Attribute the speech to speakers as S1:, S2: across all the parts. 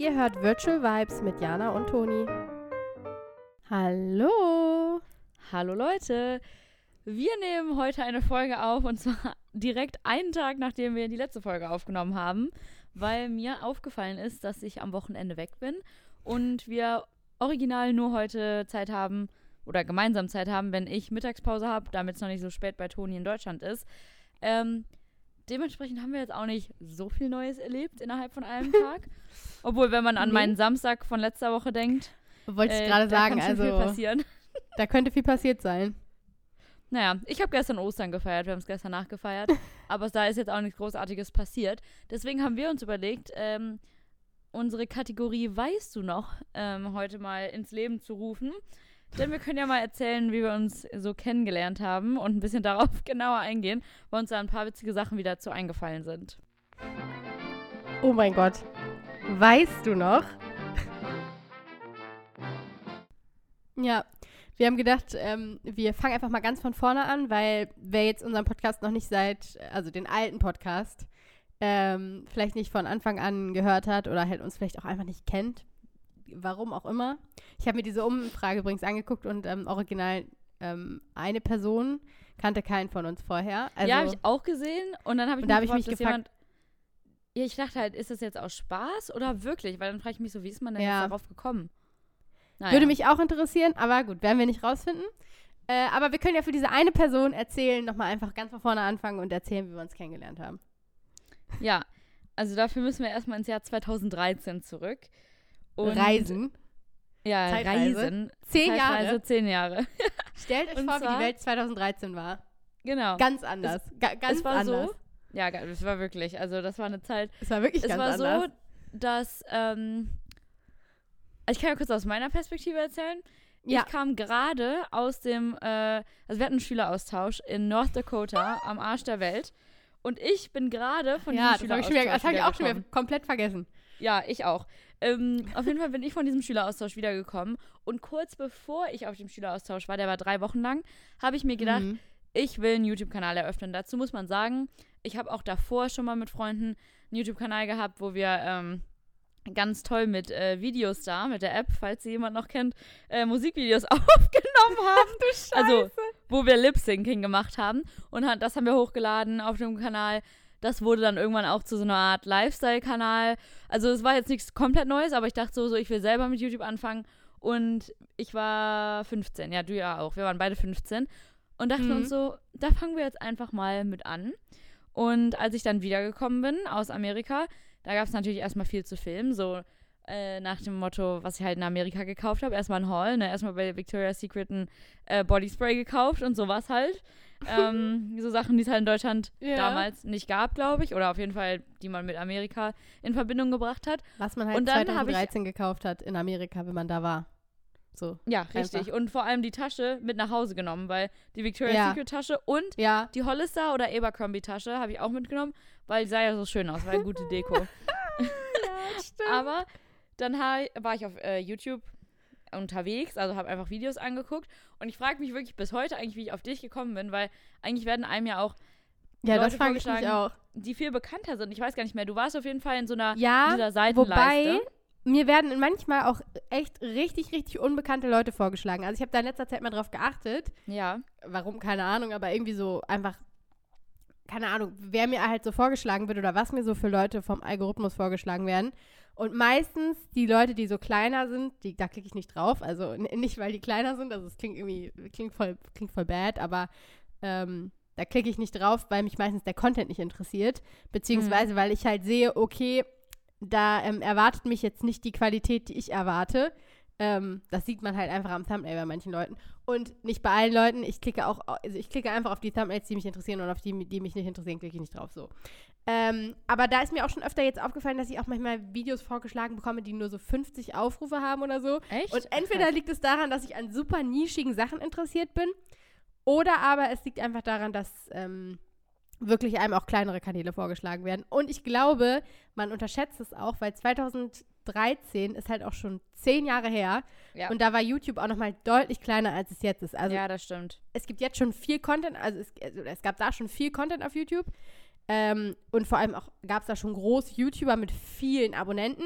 S1: Ihr hört Virtual Vibes mit Jana und Toni. Hallo.
S2: Hallo Leute. Wir nehmen heute eine Folge auf und zwar direkt einen Tag, nachdem wir die letzte Folge aufgenommen haben, weil mir aufgefallen ist, dass ich am Wochenende weg bin und wir original nur heute Zeit haben oder gemeinsam Zeit haben, wenn ich Mittagspause habe, damit es noch nicht so spät bei Toni in Deutschland ist. Ähm, dementsprechend haben wir jetzt auch nicht so viel Neues erlebt innerhalb von einem Tag. Obwohl, wenn man an
S1: Nee.
S2: meinen Samstag von letzter Woche denkt,
S1: Wollte ich
S2: äh,
S1: gerade
S2: da
S1: sagen, also
S2: passieren.
S1: da könnte viel passiert sein.
S2: Naja, ich habe gestern Ostern gefeiert, wir haben es gestern nachgefeiert, aber da ist jetzt auch nichts Großartiges passiert. Deswegen haben wir uns überlegt, ähm, unsere Kategorie Weißt du noch ähm, heute mal ins Leben zu rufen. Denn wir können ja mal erzählen, wie wir uns so kennengelernt haben und ein bisschen darauf genauer eingehen, weil uns da ein paar witzige Sachen wieder zu eingefallen sind.
S1: Oh mein Gott. Weißt du noch? Ja, wir haben gedacht, ähm, wir fangen einfach mal ganz von vorne an, weil wer jetzt unseren Podcast noch nicht seit, also den alten Podcast, ähm, vielleicht nicht von Anfang an gehört hat oder halt uns vielleicht auch einfach nicht kennt, warum auch immer. Ich habe mir diese Umfrage übrigens angeguckt und ähm, original ähm, eine Person kannte keinen von uns vorher. Also,
S2: ja, habe ich auch gesehen und dann habe ich,
S1: Und da hab ich
S2: gefragt,
S1: mich
S2: jemand. Ja, ich dachte halt, ist das jetzt aus Spaß oder wirklich? Weil dann frage ich mich so, wie ist man denn
S1: Ja.
S2: jetzt darauf gekommen? Naja.
S1: Würde mich auch interessieren, aber gut, werden wir nicht rausfinden. Äh, aber wir können ja für diese eine Person erzählen, nochmal einfach ganz von vorne anfangen und erzählen, wie wir uns kennengelernt haben.
S2: Ja, also dafür müssen wir erstmal ins Jahr 2013 zurück. Und,
S1: Reisen.
S2: Ja,
S1: Zeitreise.
S2: Reisen.
S1: Zehn
S2: Zeitreise,
S1: Jahre.
S2: zehn Jahre.
S1: Stellt euch
S2: Und
S1: vor, wie die Welt 2013 war.
S2: genau.
S1: Ganz anders. Ga ganz
S2: es war
S1: anders.
S2: so. Ja, es war wirklich. Also, das war eine Zeit.
S1: Es war wirklich
S2: es
S1: ganz
S2: war
S1: anders.
S2: so, dass. Ähm, ich kann ja kurz aus meiner Perspektive erzählen.
S1: Ja.
S2: Ich kam gerade aus dem. Äh, also, wir hatten einen Schüleraustausch in North Dakota am Arsch der Welt. Und ich bin gerade von
S1: ja,
S2: diesem
S1: das habe ich, hab ich auch schon wieder komplett vergessen.
S2: Ja, ich auch. Ähm, auf jeden Fall bin ich von diesem Schüleraustausch wiedergekommen. Und kurz bevor ich auf dem Schüleraustausch war, der war drei Wochen lang, habe ich mir gedacht,
S1: Mhm.
S2: ich will einen YouTube-Kanal eröffnen. Dazu muss man sagen, ich habe auch davor schon mal mit Freunden einen YouTube-Kanal gehabt, wo wir ähm, ganz toll mit äh, Videos da, mit der App, falls sie jemand noch kennt, äh, Musikvideos aufgenommen haben.
S1: Du Scheiße.
S2: Also, wo wir Lip-Syncing gemacht haben. Und das haben wir hochgeladen auf dem Kanal. Das wurde dann irgendwann auch zu so einer Art Lifestyle-Kanal. Also es war jetzt nichts komplett Neues, aber ich dachte so, so, ich will selber mit YouTube anfangen. Und ich war 15, ja, du ja auch. Wir waren beide 15. Und dachten
S1: Mhm.
S2: uns so, da fangen wir jetzt einfach mal mit an. Und als ich dann wiedergekommen bin aus Amerika, da gab es natürlich erstmal viel zu filmen. So äh, nach dem Motto, was ich halt in Amerika gekauft habe. Erstmal ein Haul, ne? Erstmal bei Victoria's Secret ein äh, Bodyspray gekauft und sowas halt. Ähm, so Sachen, die es halt in Deutschland
S1: Ja.
S2: damals nicht gab, glaube ich. Oder auf jeden Fall, die man mit Amerika in Verbindung gebracht hat.
S1: Was man halt
S2: Und dann hab ich-
S1: 2013 gekauft hat in Amerika, wenn man da war. So.
S2: Ja, richtig.
S1: Einfach.
S2: Und vor allem die Tasche mit nach Hause genommen, weil die Victoria's
S1: Ja.
S2: Secret Tasche und
S1: Ja.
S2: die Hollister oder Abercrombie Tasche habe ich auch mitgenommen, weil die sah ja so schön aus, war eine gute Deko.
S1: ja, stimmt.
S2: Aber dann war ich auf äh, YouTube unterwegs, also habe einfach Videos angeguckt und ich frage mich wirklich bis heute eigentlich, wie ich auf dich gekommen bin, weil eigentlich werden einem ja auch
S1: ja, das
S2: Leute
S1: frage ich mich
S2: vorgeschlagen,
S1: auch.
S2: die viel bekannter sind. Ich weiß gar nicht mehr. Du warst auf jeden Fall in so einer
S1: Ja,
S2: dieser Seitenleiste.
S1: Wobei, mir werden manchmal auch echt richtig, richtig unbekannte Leute vorgeschlagen. Also ich habe da in letzter Zeit mal drauf geachtet.
S2: ja,
S1: Warum, keine Ahnung, aber irgendwie so einfach, keine Ahnung, wer mir halt so vorgeschlagen wird oder was mir so für Leute vom Algorithmus vorgeschlagen werden. Und meistens die Leute, die so kleiner sind, die, da klicke ich nicht drauf. Also nicht, weil die kleiner sind, also es klingt irgendwie, klingt voll, klingt voll bad, aber ähm, da klicke ich nicht drauf, weil mich meistens der Content nicht interessiert. Beziehungsweise, weil ich halt sehe, okay, da ähm, erwartet mich jetzt nicht die Qualität, die ich erwarte. Ähm, das sieht man halt einfach am Thumbnail bei manchen Leuten. Und nicht bei allen Leuten. Ich klicke auch, also ich klicke einfach auf die Thumbnails, die mich interessieren und auf die, die mich nicht interessieren, klicke ich nicht drauf. So. Ähm, aber da ist mir auch schon öfter jetzt aufgefallen, dass ich auch manchmal Videos vorgeschlagen bekomme, die nur so 50 Aufrufe haben oder so.
S2: echt?
S1: Und entweder liegt es daran, dass ich an super nischigen Sachen interessiert bin, oder aber es liegt einfach daran, dass ähm, wirklich einem auch kleinere Kanäle vorgeschlagen werden. Und ich glaube, man unterschätzt es auch, weil 2013 ist halt auch schon zehn Jahre her.
S2: Ja.
S1: Und da war YouTube auch noch mal deutlich kleiner, als es jetzt ist. Also
S2: ja, das stimmt.
S1: es gibt jetzt schon viel Content, also es, also es gab da schon viel Content auf YouTube. Ähm, und vor allem auch gab es da schon große YouTuber mit vielen Abonnenten.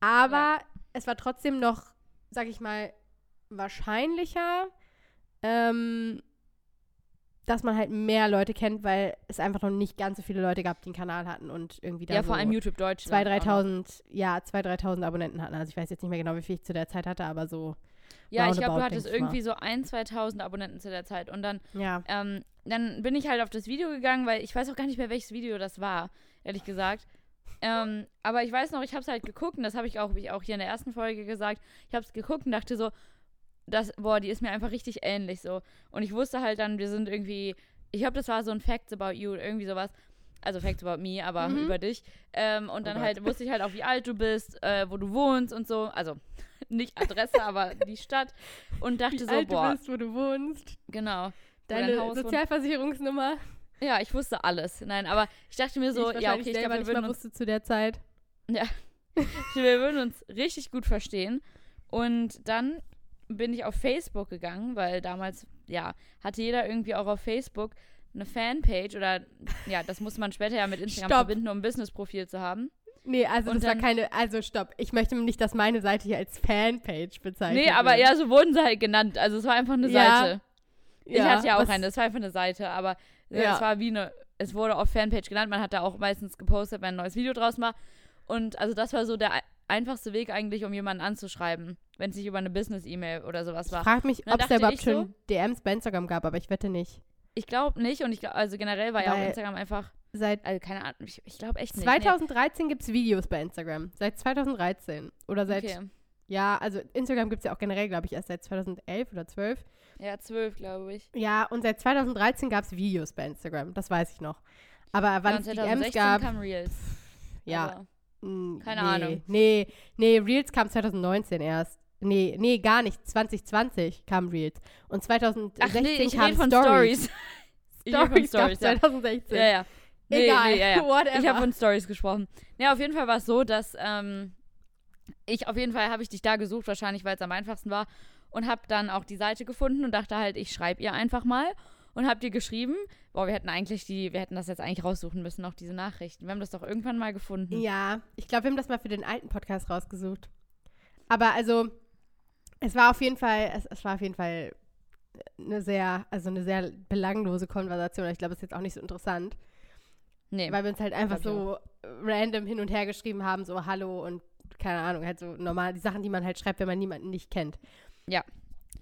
S1: Aber
S2: Ja.
S1: es war trotzdem noch, sag ich mal, wahrscheinlicher, ähm, dass man halt mehr Leute kennt, weil es einfach noch nicht ganz so viele Leute gab, die einen Kanal hatten und irgendwie da
S2: Ja,
S1: so
S2: vor allem YouTube Deutschland.
S1: 2.000,
S2: auch noch.
S1: 3.000, ja, 2.000, 3.000 Abonnenten hatten. Also ich weiß jetzt nicht mehr genau, wie viel ich zu der Zeit hatte, aber so,
S2: Ja, ich glaube, du hattest
S1: mal.
S2: irgendwie so 1.000, 2.000 Abonnenten zu der Zeit. Und dann,
S1: ja.
S2: ähm, dann bin ich halt auf das Video gegangen, weil ich weiß auch gar nicht mehr, welches Video das war, ehrlich gesagt. Ähm, aber ich weiß noch, ich habe es halt geguckt und das habe ich auch, hab ich auch hier in der ersten Folge gesagt. Ich habe es geguckt und dachte so, das, boah, die ist mir einfach richtig ähnlich so. Und ich wusste halt dann, wir sind irgendwie, ich glaube, das war so ein Facts about you, irgendwie sowas. Also Facts about me, aber
S1: Mhm.
S2: über dich. Ähm, und
S1: Oh
S2: dann
S1: Gott.
S2: halt wusste ich halt auch, wie alt du bist, äh, wo du wohnst und so. Also nicht Adresse, aber die Stadt. Und dachte
S1: Wie
S2: so,
S1: alt
S2: boah,
S1: du bist, wo du wohnst,
S2: genau.
S1: Deine
S2: dein.
S1: Sozialversicherungsnummer.
S2: Ja, ich wusste alles. Nein, aber ich dachte mir so, ja, okay, ich glaube, wir würden uns,
S1: wusste zu der Zeit.
S2: wir würden uns richtig gut verstehen. Und dann bin ich auf Facebook gegangen, weil damals, ja, hatte jeder irgendwie auch auf Facebook eine Fanpage oder, ja, das muss man später ja mit Instagram
S1: Stopp.
S2: verbinden, um ein Businessprofil zu haben.
S1: Nee, also
S2: Und
S1: das war
S2: dann-
S1: keine, also stopp. Ich möchte nicht, dass meine Seite hier als Fanpage bezeichnet
S2: Nee, aber
S1: wird.
S2: ja, so wurden sie halt genannt. Also es war einfach eine
S1: Ja.
S2: Seite. Ich hatte ja auch eine, das war einfach eine Seite, aber äh,
S1: Ja.
S2: es war wie eine, es wurde auf Fanpage genannt, man hat da auch meistens gepostet, wenn ein neues Video draus war. Und also das war so der einfachste Weg eigentlich, um jemanden anzuschreiben, wenn es nicht über eine Business-E-Mail oder sowas
S1: Ich
S2: war.
S1: frage mich, ob es da überhaupt
S2: ich so-
S1: schon DMs bei Instagram gab, aber ich wette nicht.
S2: Ich glaube nicht und ich glaub, also generell war ja auch
S1: Weil-
S2: Instagram einfach,
S1: Seit
S2: also keine Ahnung, ich, ich glaube echt nicht.
S1: 2013 gibt es Videos bei Instagram. Seit 2013. Oder
S2: nee.
S1: seit,
S2: Okay.
S1: ja, also Instagram gibt es ja auch generell, glaube ich, erst seit 2011 oder 12.
S2: Ja, zwölf, glaube ich.
S1: Ja, und seit 2013 gab es Videos bei Instagram. Das weiß ich noch. Aber
S2: Ja,
S1: wann
S2: und
S1: es DMs
S2: 2016
S1: gab,
S2: kam Reels.
S1: ja,
S2: Aber- keine
S1: nee,
S2: Ahnung.
S1: Nee, nee, Reels kam 2019 erst. Nee, nee, gar nicht. 2020 kam Reels. Und 2016
S2: Ach nee, ich
S1: kam
S2: von
S1: Stories.
S2: Stories. Ich rede von
S1: Stories gab
S2: Stories, ja.
S1: 2016.
S2: Ja, ja. Nee,
S1: Egal,
S2: nee, ja, ja.
S1: whatever.
S2: Ich habe von Stories gesprochen. Ja, auf jeden Fall war es so, dass ähm, ich auf jeden Fall habe ich dich da gesucht, wahrscheinlich weil es am einfachsten war und habe dann auch die Seite gefunden und dachte halt, ich schreibe ihr einfach mal und habe dir geschrieben, boah, wir hätten eigentlich die, wir hätten das jetzt eigentlich raussuchen müssen, auch diese Nachrichten. Wir haben das doch irgendwann mal gefunden.
S1: Ja, ich glaube, wir haben das mal für den alten Podcast rausgesucht. Aber also, es war auf jeden Fall, es, es war auf jeden Fall eine sehr, also eine sehr belanglose Konversation. Ich glaube, es ist jetzt auch nicht so interessant,
S2: Nee.
S1: weil wir uns halt einfach so random hin und her geschrieben haben, so Hallo und keine Ahnung, halt so normal die Sachen, die man halt schreibt, wenn man niemanden nicht kennt.
S2: Ja.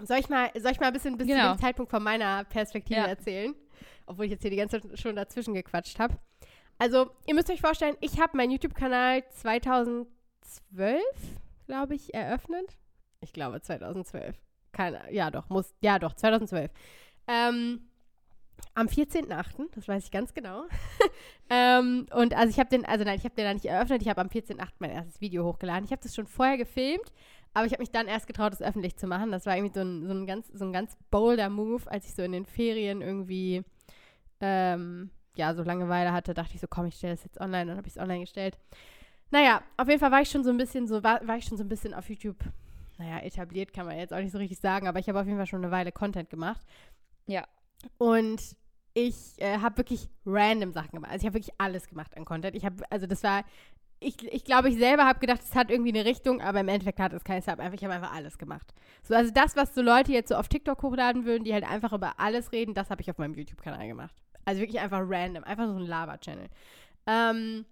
S1: Soll ich mal, soll ich mal ein bisschen bis
S2: Genau.
S1: zu dem Zeitpunkt von meiner Perspektive
S2: Ja.
S1: erzählen? Obwohl ich jetzt hier die ganze Zeit schon dazwischen gequatscht habe. Also, ihr müsst euch vorstellen, ich habe meinen YouTube-Kanal 2012, glaube ich, eröffnet. Ich glaube 2012. Keine, ja doch, muss, ja doch, 2012. Ähm, am 14.8., das weiß ich ganz genau. ähm, und also ich habe den, also nein, ich habe den da nicht eröffnet, ich habe am 14.8. mein erstes Video hochgeladen. Ich habe das schon vorher gefilmt, aber ich habe mich dann erst getraut, es öffentlich zu machen. Das war irgendwie so ein, so ein, ganz, so ein ganz bolder Move, als ich so in den Ferien irgendwie, ähm, ja, so Langeweile hatte, dachte ich so, komm, ich stelle das jetzt online, dann habe ich es online gestellt. Naja, auf jeden Fall war ich schon so ein bisschen so, war, war ich schon so ein bisschen auf YouTube, naja, etabliert kann man jetzt auch nicht so richtig sagen, aber ich habe auf jeden Fall schon eine Weile Content gemacht.
S2: Ja.
S1: Und ich äh, habe wirklich random Sachen gemacht. Also ich habe wirklich alles gemacht an Content. Ich habe, also das war, ich, ich glaube, ich selber habe gedacht, es hat irgendwie eine Richtung, aber im Endeffekt hat es keine. Einfach, ich habe einfach alles gemacht. So, also das, was so Leute jetzt so auf TikTok hochladen würden, die halt einfach über alles reden, das habe ich auf meinem YouTube-Kanal gemacht. Also wirklich einfach random, einfach so ein Lava-Channel. Ähm,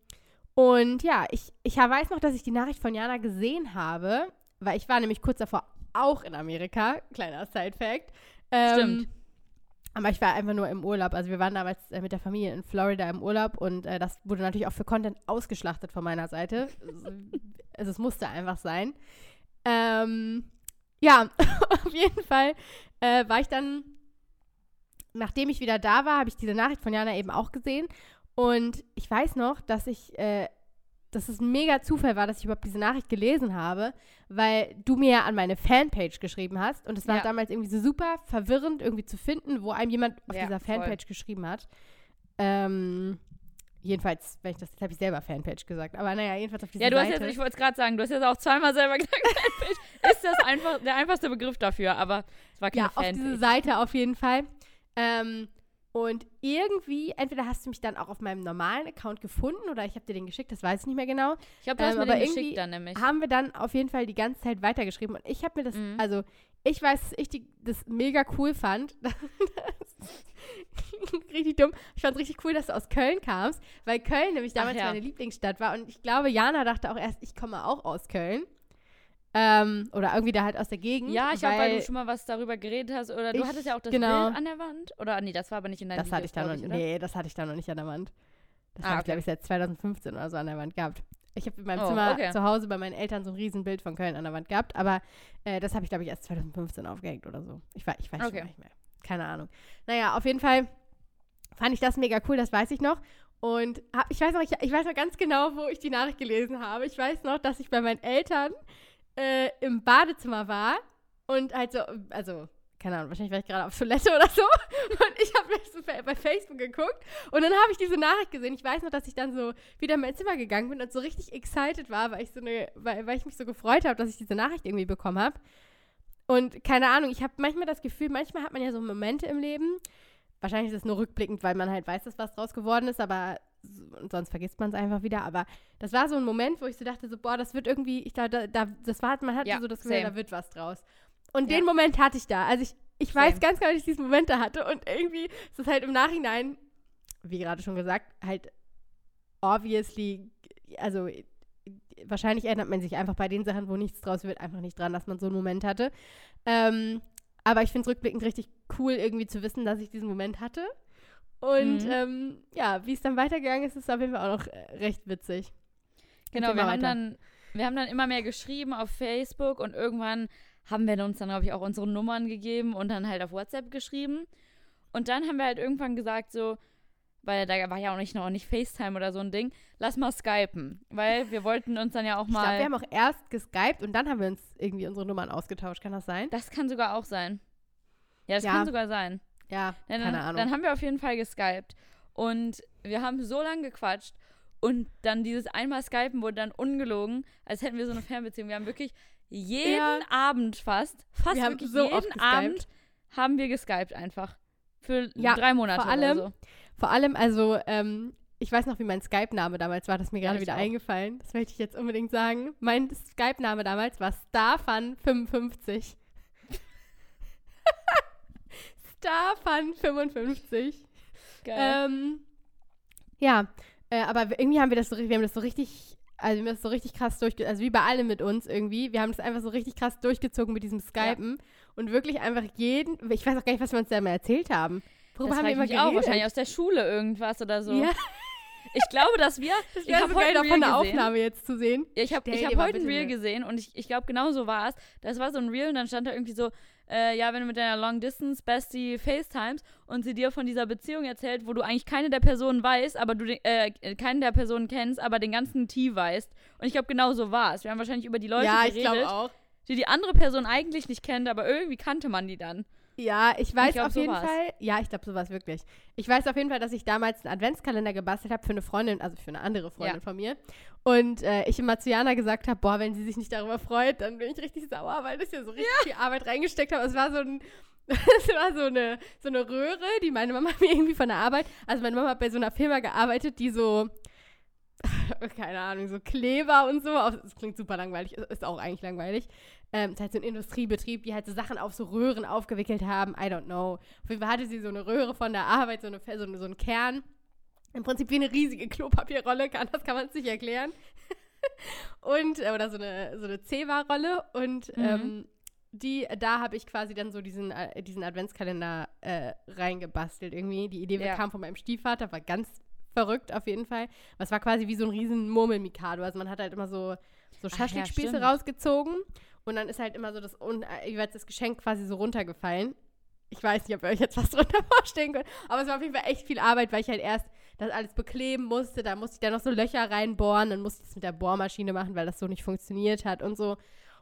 S1: und ja, ich, ich weiß noch, dass ich die Nachricht von Jana gesehen habe, weil ich war nämlich kurz davor auch in Amerika. Kleiner Side-Fact. Ähm,
S2: Stimmt.
S1: Aber ich war einfach nur im Urlaub. Also wir waren damals äh, mit der Familie in Florida im Urlaub und äh, das wurde natürlich auch für Content ausgeschlachtet von meiner Seite. also es musste einfach sein. Ähm, ja, auf jeden Fall äh, war ich dann, nachdem ich wieder da war, habe ich diese Nachricht von Jana eben auch gesehen. Und ich weiß noch, dass ich, äh, dass es ein mega Zufall war, dass ich überhaupt diese Nachricht gelesen habe, weil du mir ja an meine Fanpage geschrieben hast. Und es war
S2: Ja.
S1: damals irgendwie so super verwirrend, irgendwie zu finden, wo einem jemand auf
S2: Ja,
S1: dieser
S2: voll.
S1: Fanpage geschrieben hat. Ähm, jedenfalls, wenn ich das, jetzt habe ich selber Fanpage gesagt. Aber naja, jedenfalls auf dieser
S2: Ja, du hast
S1: Seite.
S2: jetzt, ich wollte es gerade sagen, du hast jetzt auch zweimal selber gesagt, Fanpage ist das einfach der einfachste Begriff dafür, aber es war keine
S1: ja, auf diese
S2: Fanpage.
S1: Seite auf jeden Fall. Ähm, Und irgendwie, entweder hast du mich dann auch auf meinem normalen Account gefunden oder ich habe dir den geschickt, das weiß ich nicht mehr genau.
S2: Ich glaube, du hast
S1: Ähm,
S2: mir
S1: aber
S2: den
S1: irgendwie
S2: geschickt dann nämlich.
S1: Haben wir dann auf jeden Fall die ganze Zeit weitergeschrieben. Und ich habe mir das,
S2: Mhm.
S1: also ich weiß, dass ich die, das mega cool fand. richtig dumm. Ich fand es richtig cool, dass du aus Köln kamst, weil Köln nämlich damals
S2: ja.
S1: meine Lieblingsstadt war. Und ich glaube, Jana dachte auch erst, ich komme auch aus Köln. Ähm, oder irgendwie da halt aus der Gegend.
S2: Ja, ich glaube, weil du schon mal was darüber geredet hast. Oder du
S1: Ich-
S2: hattest ja auch das
S1: genau.
S2: Bild an der Wand. Oder nee, das war aber nicht in deinem
S1: Das hatte ich da noch
S2: Videos,
S1: nicht.
S2: oder?
S1: Nee, das hatte ich da noch nicht an der Wand. Das
S2: Ah,
S1: habe ich,
S2: okay.
S1: glaube ich, seit 2015 oder so an der Wand gehabt. Ich habe in meinem
S2: Oh,
S1: Zimmer
S2: okay.
S1: zu Hause bei meinen Eltern so ein Riesenbild von Köln an der Wand gehabt, aber äh, das habe ich, glaube ich, erst 2015 aufgehängt oder so. Ich, weiß- ich weiß schon
S2: Okay.
S1: gar nicht mehr. Keine Ahnung. Naja, auf jeden Fall fand ich das mega cool, das weiß ich noch. Und hab, ich, weiß noch, ich, ich weiß noch ganz genau, wo ich die Nachricht gelesen habe. Ich weiß noch, dass ich bei meinen Eltern äh, im Badezimmer war und halt so, also, keine Ahnung, wahrscheinlich war ich gerade auf Toilette oder so. Und ich habe so bei Facebook geguckt und dann habe ich diese Nachricht gesehen. Ich weiß noch, dass ich dann so wieder in mein Zimmer gegangen bin und so richtig excited war, weil ich so eine, weil, weil ich mich so gefreut habe, dass ich diese Nachricht irgendwie bekommen habe. Und keine Ahnung, ich habe manchmal das Gefühl, manchmal hat man ja so Momente im Leben. Wahrscheinlich ist es nur rückblickend, weil man halt weiß, dass was draus geworden ist, aber sonst vergisst man es einfach wieder. Aber das war so ein Moment, wo ich so dachte, so, boah, das wird irgendwie, ich da, da, da das war, man hatte
S2: Ja,
S1: so das Gefühl, da wird was draus. Und
S2: Ja.
S1: den Moment hatte ich da. Also ich, ich weiß ganz genau, dass ich diesen Moment da hatte und irgendwie ist es halt im Nachhinein, wie gerade schon gesagt, halt obviously, also wahrscheinlich erinnert man sich einfach bei den Sachen, wo nichts draus wird, einfach nicht dran, dass man so einen Moment hatte. Ähm, aber ich finde es rückblickend richtig cool, irgendwie zu wissen, dass ich diesen Moment hatte. Und
S2: Mhm.
S1: ähm, ja, wie es dann weitergegangen ist, ist auf jeden Fall auch noch äh, recht witzig.
S2: Genau, wir
S1: mal
S2: haben, dann, wir haben dann immer mehr geschrieben auf Facebook und irgendwann haben wir uns dann, glaube ich, auch unsere Nummern gegeben und dann halt auf WhatsApp geschrieben. Und dann haben wir halt irgendwann gesagt, so, weil da war ja auch nicht noch nicht FaceTime oder so ein Ding, lass mal skypen. Weil wir wollten uns dann ja auch
S1: Ich glaube,
S2: mal.
S1: wir haben auch erst geskypt und dann haben wir uns irgendwie unsere Nummern ausgetauscht. Kann das sein?
S2: das kann sogar auch sein. Ja, das
S1: Ja.
S2: kann sogar sein.
S1: Ja,
S2: Ja, dann,
S1: keine Ahnung.
S2: Dann haben wir auf jeden Fall geskypt. Und wir haben so lange gequatscht. Und dann dieses einmal Skypen wurde dann ungelogen, als hätten wir so eine Fernbeziehung. Wir haben wirklich jeden
S1: Ja.
S2: Abend fast, fast
S1: Wir
S2: wirklich
S1: so
S2: jeden. Abend haben wir geskypt einfach. Für
S1: Ja,
S2: drei Monate
S1: vor allem-
S2: so.
S1: Vor allem, also, ähm, ich weiß noch, wie mein Skype-Name damals war, das ist mir
S2: Ja,
S1: gerade
S2: ich
S1: wieder
S2: auch.
S1: eingefallen. Das möchte ich jetzt unbedingt sagen. Mein Skype-Name damals war Starfun55. Starfun55.
S2: Geil.
S1: Ähm, ja, äh, aber irgendwie haben wir das so, wir haben das so richtig, also wir haben das so richtig krass durchge, also wie bei allem mit uns irgendwie, wir haben das einfach so richtig krass durchgezogen mit diesem Skypen und wirklich einfach jeden, ich weiß auch gar nicht, was wir uns da mal erzählt haben. Worüber
S2: das
S1: haben wir immer
S2: mich auch
S1: geredet?
S2: wahrscheinlich aus der Schule irgendwas oder so.
S1: Ja,
S2: Ich glaube, dass wir.
S1: das
S2: ich habe
S1: so
S2: heute
S1: davon eine. Aufnahme jetzt zu sehen.
S2: Ja, ich habe hab heute ein Reel gesehen und ich, ich glaube, genau so war es. Das war so ein Reel und dann stand da irgendwie so, äh, ja, wenn du mit deiner Long Distance Bestie FaceTimes und sie dir von dieser Beziehung erzählt, wo du eigentlich keine der Personen weißt, aber du den, äh, keine der Personen kennst, aber den ganzen Tee weißt. Und ich glaube, genau so war es. Wir haben wahrscheinlich über die Leute
S1: ja,
S2: geredet, die die andere Person eigentlich nicht kennt, aber irgendwie kannte man die dann.
S1: Ja, ich weiß
S2: glaub,
S1: auf
S2: so
S1: jeden
S2: war's.
S1: Fall. Ja, ich glaube, so war es wirklich. Ich weiß auf jeden Fall, dass ich damals einen Adventskalender gebastelt habe für eine Freundin, also für eine andere Freundin
S2: Ja.
S1: von mir. Und äh, ich immer zu Jana gesagt habe, boah, wenn sie sich nicht darüber freut, dann bin ich richtig sauer, weil ich ja so richtig viel Arbeit reingesteckt habe. Es war so ein es war so eine, so eine Röhre, die meine Mama mir irgendwie von der Arbeit, also meine Mama hat bei so einer Firma gearbeitet, die so, keine Ahnung, so Kleber und so, das klingt super langweilig, ist auch eigentlich langweilig. Ähm, es ist halt so ein Industriebetrieb, die halt so Sachen auf so Röhren aufgewickelt haben, I don't know. Auf jeden Fall hatte sie so eine Röhre von der Arbeit, so, eine, so, eine, so einen Kern. Im Prinzip wie eine riesige Klopapierrolle, kann, das kann man sich erklären. und, äh, oder so eine, so eine Zewa-Rolle. Und
S2: Mhm.
S1: ähm, die, da habe ich quasi dann so diesen, äh, diesen Adventskalender äh, reingebastelt irgendwie. Die Idee
S2: Ja.
S1: kam von meinem Stiefvater, war ganz verrückt auf jeden Fall. Es war quasi wie so ein riesen Murmelmikado. Also man hat halt immer so, so
S2: ja,
S1: Schaschlikspieße
S2: stimmt.
S1: rausgezogen und dann ist halt immer so das, äh, jeweils das Geschenk quasi so runtergefallen. Ich weiß nicht, ob ihr euch jetzt was drunter vorstellen könnt, aber es war auf jeden Fall echt viel Arbeit, weil ich halt erst das alles bekleben musste. Da musste ich dann noch so Löcher reinbohren, dann musste ich das mit der Bohrmaschine machen, weil das so nicht funktioniert hat und so.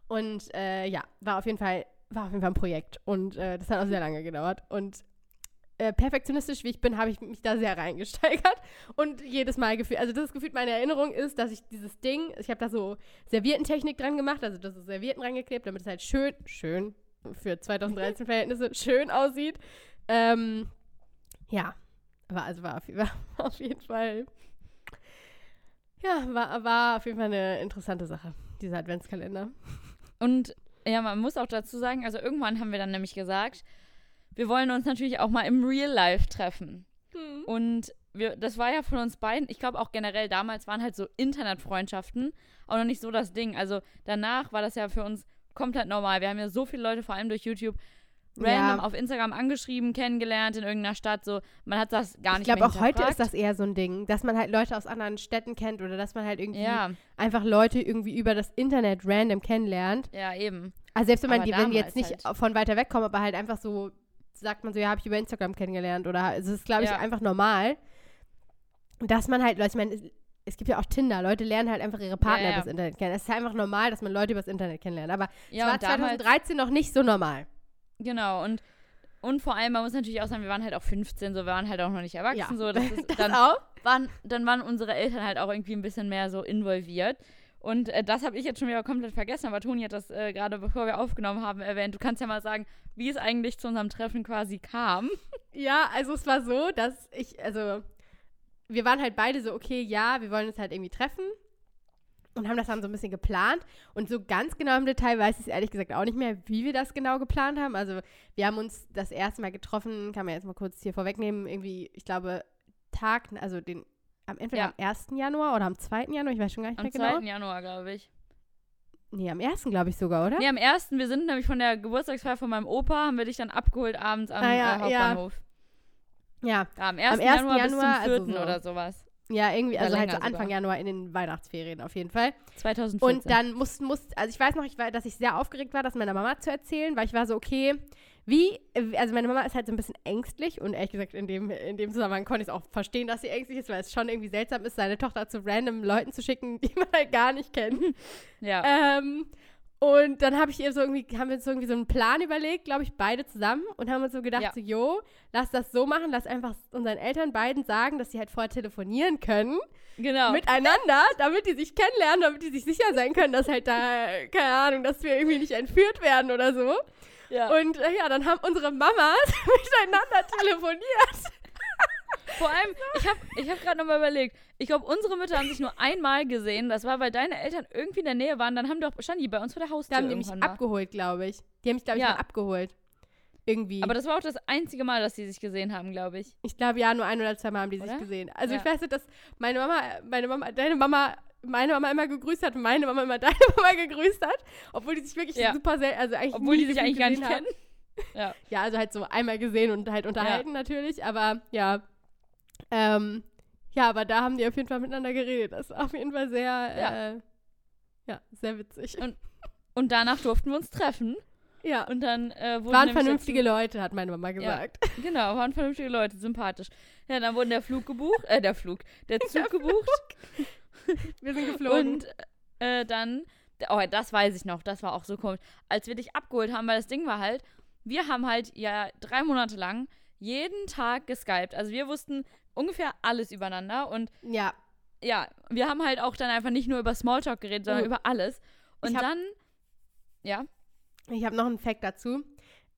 S1: Und äh, ja, war auf jeden Fall, war auf jeden Fall ein Projekt. Und äh, das hat auch sehr lange gedauert. Und äh, perfektionistisch wie ich bin, habe ich mich da sehr reingesteigert. Und jedes Mal gefühlt, also das gefühlt meine Erinnerung ist, dass ich dieses Ding, ich habe da so Serviertentechnik dran gemacht, also das ist Servietten rangeklebt, damit es halt schön, schön für 2013 Verhältnisse schön aussieht. Ähm, ja, war, also war, auf- war auf jeden Fall, ja, war, war auf jeden Fall eine interessante Sache, dieser Adventskalender.
S2: Und ja, man muss auch dazu sagen, also irgendwann haben wir dann nämlich gesagt, wir wollen uns natürlich auch mal im Real Life treffen. Und wir, das war ja von uns beiden, ich glaube auch generell damals waren halt so Internetfreundschaften auch noch nicht so das Ding. Also danach war das ja für uns komplett normal. Wir haben ja so viele Leute, vor allem durch YouTube, random
S1: Ja.
S2: auf Instagram angeschrieben, kennengelernt in irgendeiner Stadt. So, man hat das gar
S1: Ich
S2: nicht
S1: glaube,
S2: mehr
S1: auch heute ist das eher so ein Ding, dass man halt Leute aus anderen Städten kennt oder dass man halt irgendwie
S2: Ja,
S1: einfach Leute irgendwie über das Internet random kennenlernt.
S2: ja, eben.
S1: Also selbst wenn man
S2: Aber
S1: die, wenn die jetzt nicht
S2: halt.
S1: von weiter weg kommen, aber halt einfach so sagt man so, ja, habe ich über Instagram kennengelernt oder es ist, glaube ich,
S2: Ja.
S1: einfach normal, dass man halt, Leute, ich meine, es, gibt ja auch Tinder, Leute lernen halt einfach ihre Partner
S2: Ja, ja.
S1: übers Internet kennen. Es ist einfach normal, dass man Leute übers Internet kennenlernt, aber
S2: Ja,
S1: es war
S2: und damals,
S1: 2013 noch nicht so normal.
S2: genau, und, und vor allem, man muss natürlich auch sagen, wir waren halt auch 15, so, wir waren halt auch noch nicht erwachsen, so, das ist
S1: das
S2: dann
S1: auch.
S2: waren, dann waren unsere Eltern halt auch irgendwie ein bisschen mehr so involviert. Und äh, das habe ich jetzt schon wieder komplett vergessen, aber Toni hat das äh, gerade, bevor wir aufgenommen haben, erwähnt. Du kannst ja mal sagen, wie es eigentlich zu unserem Treffen quasi kam.
S1: Ja, also es war so, dass ich, also wir waren halt beide so, okay, ja, wir wollen uns halt irgendwie treffen und haben das dann so ein bisschen geplant. Und so ganz genau im Detail weiß ich es ehrlich gesagt auch nicht mehr, wie wir das genau geplant haben. Also wir haben uns das erste Mal getroffen, kann man jetzt mal kurz hier vorwegnehmen, irgendwie, ich glaube, Tag, also den, am entweder
S2: Ja.
S1: am 1. Januar oder am 2. Januar, ich weiß schon gar nicht
S2: Am
S1: mehr
S2: 2.
S1: genau.
S2: Januar, glaube ich.
S1: Nee, am 1. glaube ich sogar, oder?
S2: Nee, am 1. Wir sind nämlich von der Geburtstagsfeier von meinem Opa, haben wir dich dann abgeholt abends am
S1: Ah, ja,
S2: äh. Hauptbahnhof.
S1: Ja,
S2: Ja. am 1.
S1: Am 1.
S2: Januar, bis
S1: Januar,
S2: zum 4.
S1: also so.
S2: oder sowas.
S1: ja, irgendwie, also halt so Anfang
S2: sogar.
S1: Januar in den Weihnachtsferien auf jeden Fall.
S2: 2014.
S1: Und dann mussten, mussten, also ich weiß noch, ich war, dass ich sehr aufgeregt war, das meiner Mama zu erzählen, weil ich war so, okay, wie, also meine Mama ist halt so ein bisschen ängstlich und ehrlich gesagt, in dem, in dem Zusammenhang konnte ich es auch verstehen, dass sie ängstlich ist, weil es schon irgendwie seltsam ist, seine Tochter zu random Leuten zu schicken, die man halt gar nicht kennt.
S2: ja.
S1: Ähm, und dann habe ich ihr so irgendwie, haben wir uns so irgendwie so einen Plan überlegt, glaube ich, beide zusammen und haben uns so gedacht,
S2: Ja.
S1: so, jo, lass das so machen, lass einfach unseren Eltern beiden sagen, dass sie halt vorher telefonieren können
S2: genau.
S1: miteinander, damit die sich kennenlernen, damit die sich sicher sein können, dass halt da, keine Ahnung, dass wir irgendwie nicht entführt werden oder so.
S2: Ja.
S1: Und äh, ja, dann haben unsere Mamas miteinander telefoniert.
S2: Vor allem, ich habe ich hab gerade nochmal überlegt, ich glaube, unsere Mütter haben sich nur einmal gesehen. Das war, weil deine Eltern irgendwie in der Nähe waren. Dann haben doch, standen die bei uns vor der
S1: Da
S2: Haustür
S1: haben die mich
S2: mal.
S1: abgeholt, glaube ich. Die haben mich, glaube ich,
S2: Ja.
S1: mal abgeholt. Irgendwie.
S2: Aber das war auch das einzige Mal, dass die sich gesehen haben, glaube ich.
S1: ich glaube, ja, nur ein oder zwei Mal haben die sich
S2: Oder?
S1: gesehen. Also
S2: Ja.
S1: ich weiß nicht, dass meine Mama, meine Mama, deine Mama meine Mama immer gegrüßt hat und meine Mama immer deine Mama gegrüßt hat, obwohl die sich wirklich
S2: Ja.
S1: super selten, also eigentlich
S2: Obwohl die sich eigentlich gar nicht
S1: haben.
S2: kennen. Ja.
S1: Ja, also halt so einmal gesehen und halt unterhalten natürlich, aber ja. Ähm, ja, aber da haben die auf jeden Fall miteinander geredet. Das war auf jeden Fall sehr,
S2: Ja.
S1: äh, ja, sehr witzig.
S2: Und Und danach durften wir uns treffen.
S1: ja,
S2: Und dann äh, wurden
S1: waren vernünftige Leute, hat meine Mama gesagt.
S2: Dazu, genau, waren vernünftige Leute, sympathisch. Ja, dann wurde der Flug gebucht, äh, der Flug, der Zug gebucht.
S1: Wir sind geflogen.
S2: Und äh, dann, oh, das weiß ich noch, das war auch so komisch. Als wir dich abgeholt haben, weil das Ding war halt, wir haben halt ja drei Monate lang jeden Tag geskypt. Also wir wussten ungefähr alles übereinander und
S1: ja,
S2: ja, wir haben halt auch dann einfach nicht nur über Smalltalk geredet, sondern
S1: Oh.
S2: über alles. Und
S1: hab-
S2: dann, ja,
S1: ich habe noch einen Fact dazu.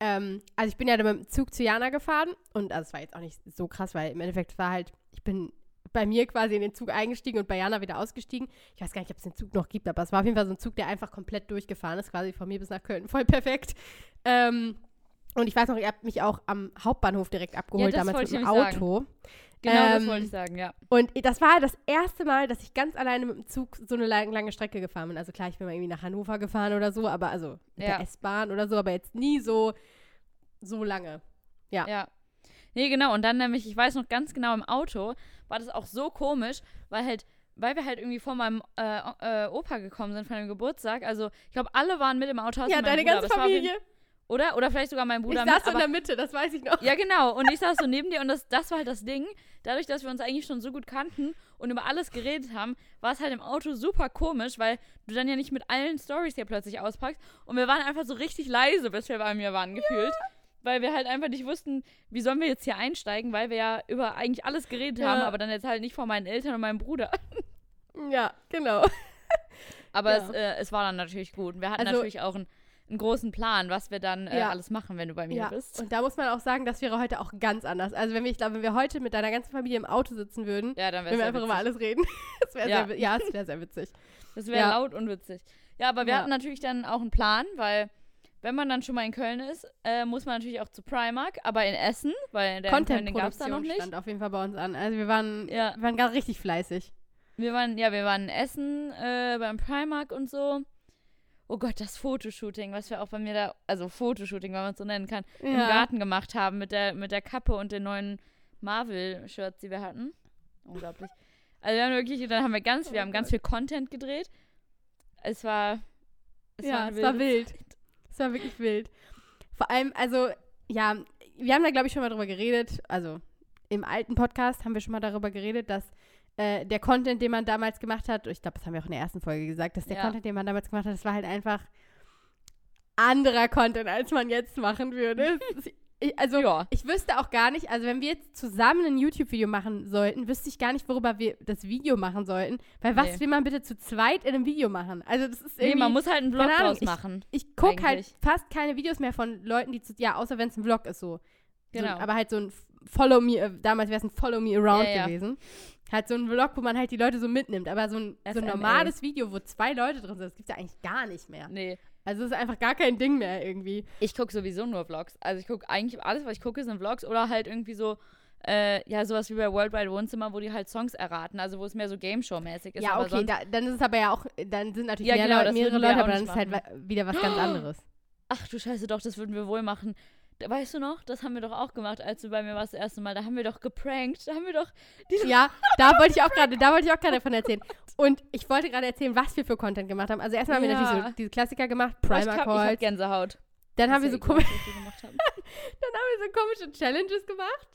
S1: Ähm, also ich bin ja dann mit dem Zug zu Jana gefahren und also es war jetzt auch nicht so krass, weil im Endeffekt war halt, ich bin bei mir quasi in den Zug eingestiegen und bei Jana wieder ausgestiegen. Ich weiß gar nicht, ob es den Zug noch gibt, aber es war auf jeden Fall so ein Zug, der einfach komplett durchgefahren ist, quasi von mir bis nach Köln. Voll perfekt. Ähm, und ich weiß noch, ihr habt mich auch am Hauptbahnhof direkt abgeholt,
S2: das
S1: damals mit dem Auto.
S2: genau das
S1: Ähm,
S2: wollte ich sagen, ja.
S1: Und das war das erste Mal, dass ich ganz alleine mit dem Zug so eine lang- lange Strecke gefahren bin. Also klar, ich bin mal irgendwie nach Hannover gefahren oder so, aber also mit
S2: Ja.
S1: der S-Bahn oder so, aber jetzt nie so, so lange. Ja.
S2: Ja. Nee, genau. Und dann nämlich, ich weiß noch ganz genau, im Auto war das auch so komisch, weil halt, weil wir halt irgendwie vor meinem äh, äh, Opa gekommen sind von dem Geburtstag. Also, ich glaube, alle waren mit im Auto.
S1: Ja, deine
S2: Bruder,
S1: ganze
S2: jeden-
S1: Familie.
S2: Oder? Oder vielleicht sogar mein
S1: Ich
S2: Bruder
S1: saß
S2: mit.
S1: in der Mitte, das weiß ich noch.
S2: ja, genau. Und ich saß so neben dir und das, das war halt das Ding. Dadurch, dass wir uns eigentlich schon so gut kannten und über alles geredet haben, war es halt im Auto super komisch, weil du dann ja nicht mit allen Stories hier plötzlich auspackst. Und wir waren einfach so richtig leise, bis wir bei mir waren, gefühlt. Weil wir halt einfach nicht wussten, wie sollen wir jetzt hier einsteigen, weil wir ja über eigentlich alles geredet
S1: Ja.
S2: haben, aber dann jetzt halt nicht vor meinen Eltern und meinem Bruder.
S1: Ja, genau.
S2: Aber
S1: Ja.
S2: es, äh, es war dann natürlich gut. Und wir hatten
S1: Also-
S2: natürlich auch ein einen großen Plan, was wir dann äh,
S1: Ja.
S2: alles machen, wenn du bei mir
S1: Ja,
S2: bist.
S1: und da muss man auch sagen, das wäre heute auch ganz anders. Also wenn wir, ich glaube, wenn wir heute mit deiner ganzen Familie im Auto sitzen würden,
S2: Ja, dann
S1: wenn wir einfach über alles reden, das wäre
S2: Ja.
S1: sehr, ja, es wäre sehr witzig.
S2: Das wäre laut und witzig. Ja, aber wir hatten natürlich dann auch einen Plan, weil wenn man dann schon mal in Köln ist, äh, muss man natürlich auch zu Primark, aber in Essen, weil der den gab es da noch nicht.
S1: stand auf jeden Fall bei uns an. Also wir waren,
S2: Ja.
S1: wir waren gerade richtig fleißig.
S2: Wir waren, ja, wir waren in Essen äh, beim Primark und so. Oh Gott, das Fotoshooting, was wir auch bei mir da, also Fotoshooting, wenn man es so nennen kann, im Garten gemacht haben mit der, mit der Kappe und den neuen Marvel-Shirts, die wir hatten. Unglaublich. Also wir haben wirklich, dann haben wir ganz, wir
S1: Oh
S2: haben ganz
S1: Gott.
S2: viel Content gedreht. Es war, es
S1: ja,
S2: eine
S1: es war wild. Es war wirklich wild. Vor allem, also, ja, wir haben da, glaube ich, schon mal drüber geredet. Also, im alten Podcast haben wir schon mal darüber geredet, dass äh, der Content, den man damals gemacht hat, ich glaube, das haben wir auch in der ersten Folge gesagt, dass der
S2: Ja.
S1: Content, den man damals gemacht hat, das war halt einfach anderer Content, als man jetzt machen würde. Es ich, also,
S2: Ja.
S1: ich wüsste auch gar nicht, also wenn wir jetzt zusammen ein YouTube-Video machen sollten, wüsste ich gar nicht, worüber wir das Video machen sollten. Weil was
S2: Nee.
S1: will man bitte zu zweit in einem Video machen? Also das ist
S2: Nee,
S1: irgendwie...
S2: man muss halt einen Vlog
S1: Ahnung,
S2: draus machen.
S1: Ich gucke halt fast keine Videos mehr von Leuten, die zu, ja, außer wenn es ein Vlog ist so.
S2: Genau.
S1: So, aber halt so ein Follow Me, äh, damals wäre es ein Follow Me Around
S2: Ja, ja.
S1: gewesen. Halt so ein Vlog, wo man halt die Leute so mitnimmt. Aber so ein, so ein normales Video, wo zwei Leute drin sind, das gibt's ja eigentlich gar nicht mehr.
S2: Nee.
S1: Also es ist einfach gar kein Ding mehr irgendwie.
S2: Ich gucke sowieso nur Vlogs. Also ich gucke eigentlich alles, was ich gucke, sind Vlogs oder halt irgendwie so, äh, ja, sowas wie bei Worldwide Wohnzimmer, wo die halt Songs erraten, also wo es mehr so Game Show-mäßig ist.
S1: ja, okay, da, dann ist es aber ja auch, dann sind natürlich
S2: Ja,
S1: mehr
S2: genau,
S1: Leute, mehrere Leute, aber dann ist halt wa- wieder was ganz anderes.
S2: Ach du Scheiße, doch, das würden wir wohl machen. Da, weißt du noch, das haben wir doch auch gemacht, als du bei mir warst das erste Mal. Da haben wir doch geprankt. Da haben wir doch.
S1: Ja, da wollte ich auch gerade, da wollte ich auch gerade davon erzählen. Und ich wollte gerade erzählen, was wir für Content gemacht haben. Also erstmal haben wir
S2: Ja.
S1: natürlich so diese Klassiker gemacht,
S2: Oh,
S1: Primer
S2: hab, ich hab
S1: Calls.
S2: Gänsehaut.
S1: Dann haben so
S2: ja wir gemacht haben.
S1: Dann haben wir so komische Challenges gemacht.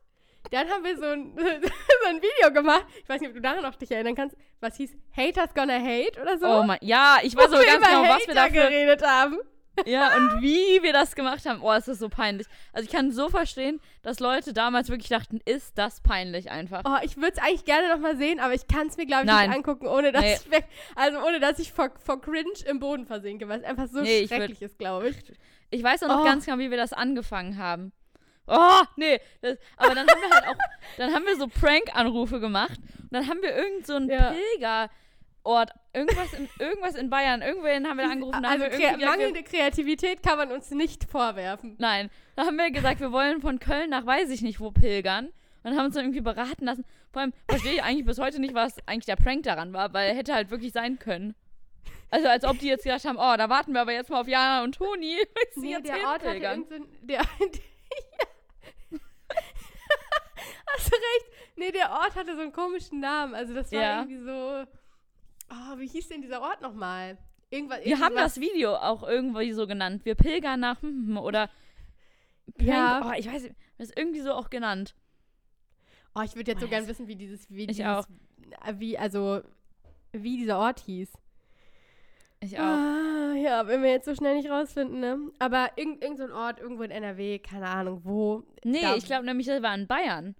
S1: Dann haben wir so ein, so ein Video gemacht. Ich weiß nicht, ob du daran noch dich erinnern kannst. Was hieß Haters Gonna Hate oder so?
S2: Oh mein, ja, ich weiß so ganz genau, was wir dafür.
S1: geredet haben.
S2: Ja, und wie wir das gemacht haben. Oh, es ist so peinlich. Also ich kann so verstehen, dass Leute damals wirklich dachten, ist das peinlich einfach.
S1: Oh, ich würde es eigentlich gerne noch mal sehen, aber ich kann es mir, glaube ich,
S2: Nein.
S1: nicht angucken, ohne dass
S2: Nee.
S1: ich weg, also ohne dass ich vor, vor Cringe im Boden versinke, weil es einfach so
S2: Nee, ich würd-
S1: schrecklich ist, glaube ich.
S2: Ich weiß auch noch
S1: Oh.
S2: ganz genau, wie wir das angefangen haben. Oh, nee. Das, aber dann haben wir halt auch, dann haben wir so Prank-Anrufe gemacht und dann haben wir irgend so einen
S1: Ja.
S2: Pilgerort, irgendwas in, irgendwas in Bayern, irgendwen haben wir angerufen,
S1: Also
S2: wir,
S1: mangelnde Kreativität kann man uns nicht vorwerfen.
S2: Nein, da haben wir gesagt, wir wollen von Köln nach weiß ich nicht wo pilgern und haben uns dann irgendwie beraten lassen. Vor allem verstehe ich eigentlich bis heute nicht, was eigentlich der Prank daran war, weil hätte halt wirklich sein können. Also als ob die jetzt gedacht haben, oh, da warten wir aber jetzt mal auf Jana und Toni.
S1: Nee,
S2: jetzt
S1: der Ort hatte ein- der, Hast du recht? Nee, der Ort hatte so einen komischen Namen. Also das war
S2: Ja.
S1: irgendwie so. Oh, wie hieß denn dieser Ort nochmal? Irgendwas.
S2: Wir haben das Video auch irgendwie so genannt. Wir pilgern nach hm, oder
S1: Ja.
S2: oh, ich weiß nicht, das ist irgendwie so auch genannt.
S1: Oh, ich würde jetzt so gern wissen, wie dieses, wie
S2: Ich
S1: dieses,
S2: auch.
S1: wie, also, wie dieser Ort hieß.
S2: Ich auch.
S1: Ah, ja, wenn wir jetzt so schnell nicht rausfinden, ne? Aber irgend, irgend so ein Ort, irgendwo in NRW, keine Ahnung wo.
S2: Nee, ich glaube nämlich, das war in Bayern.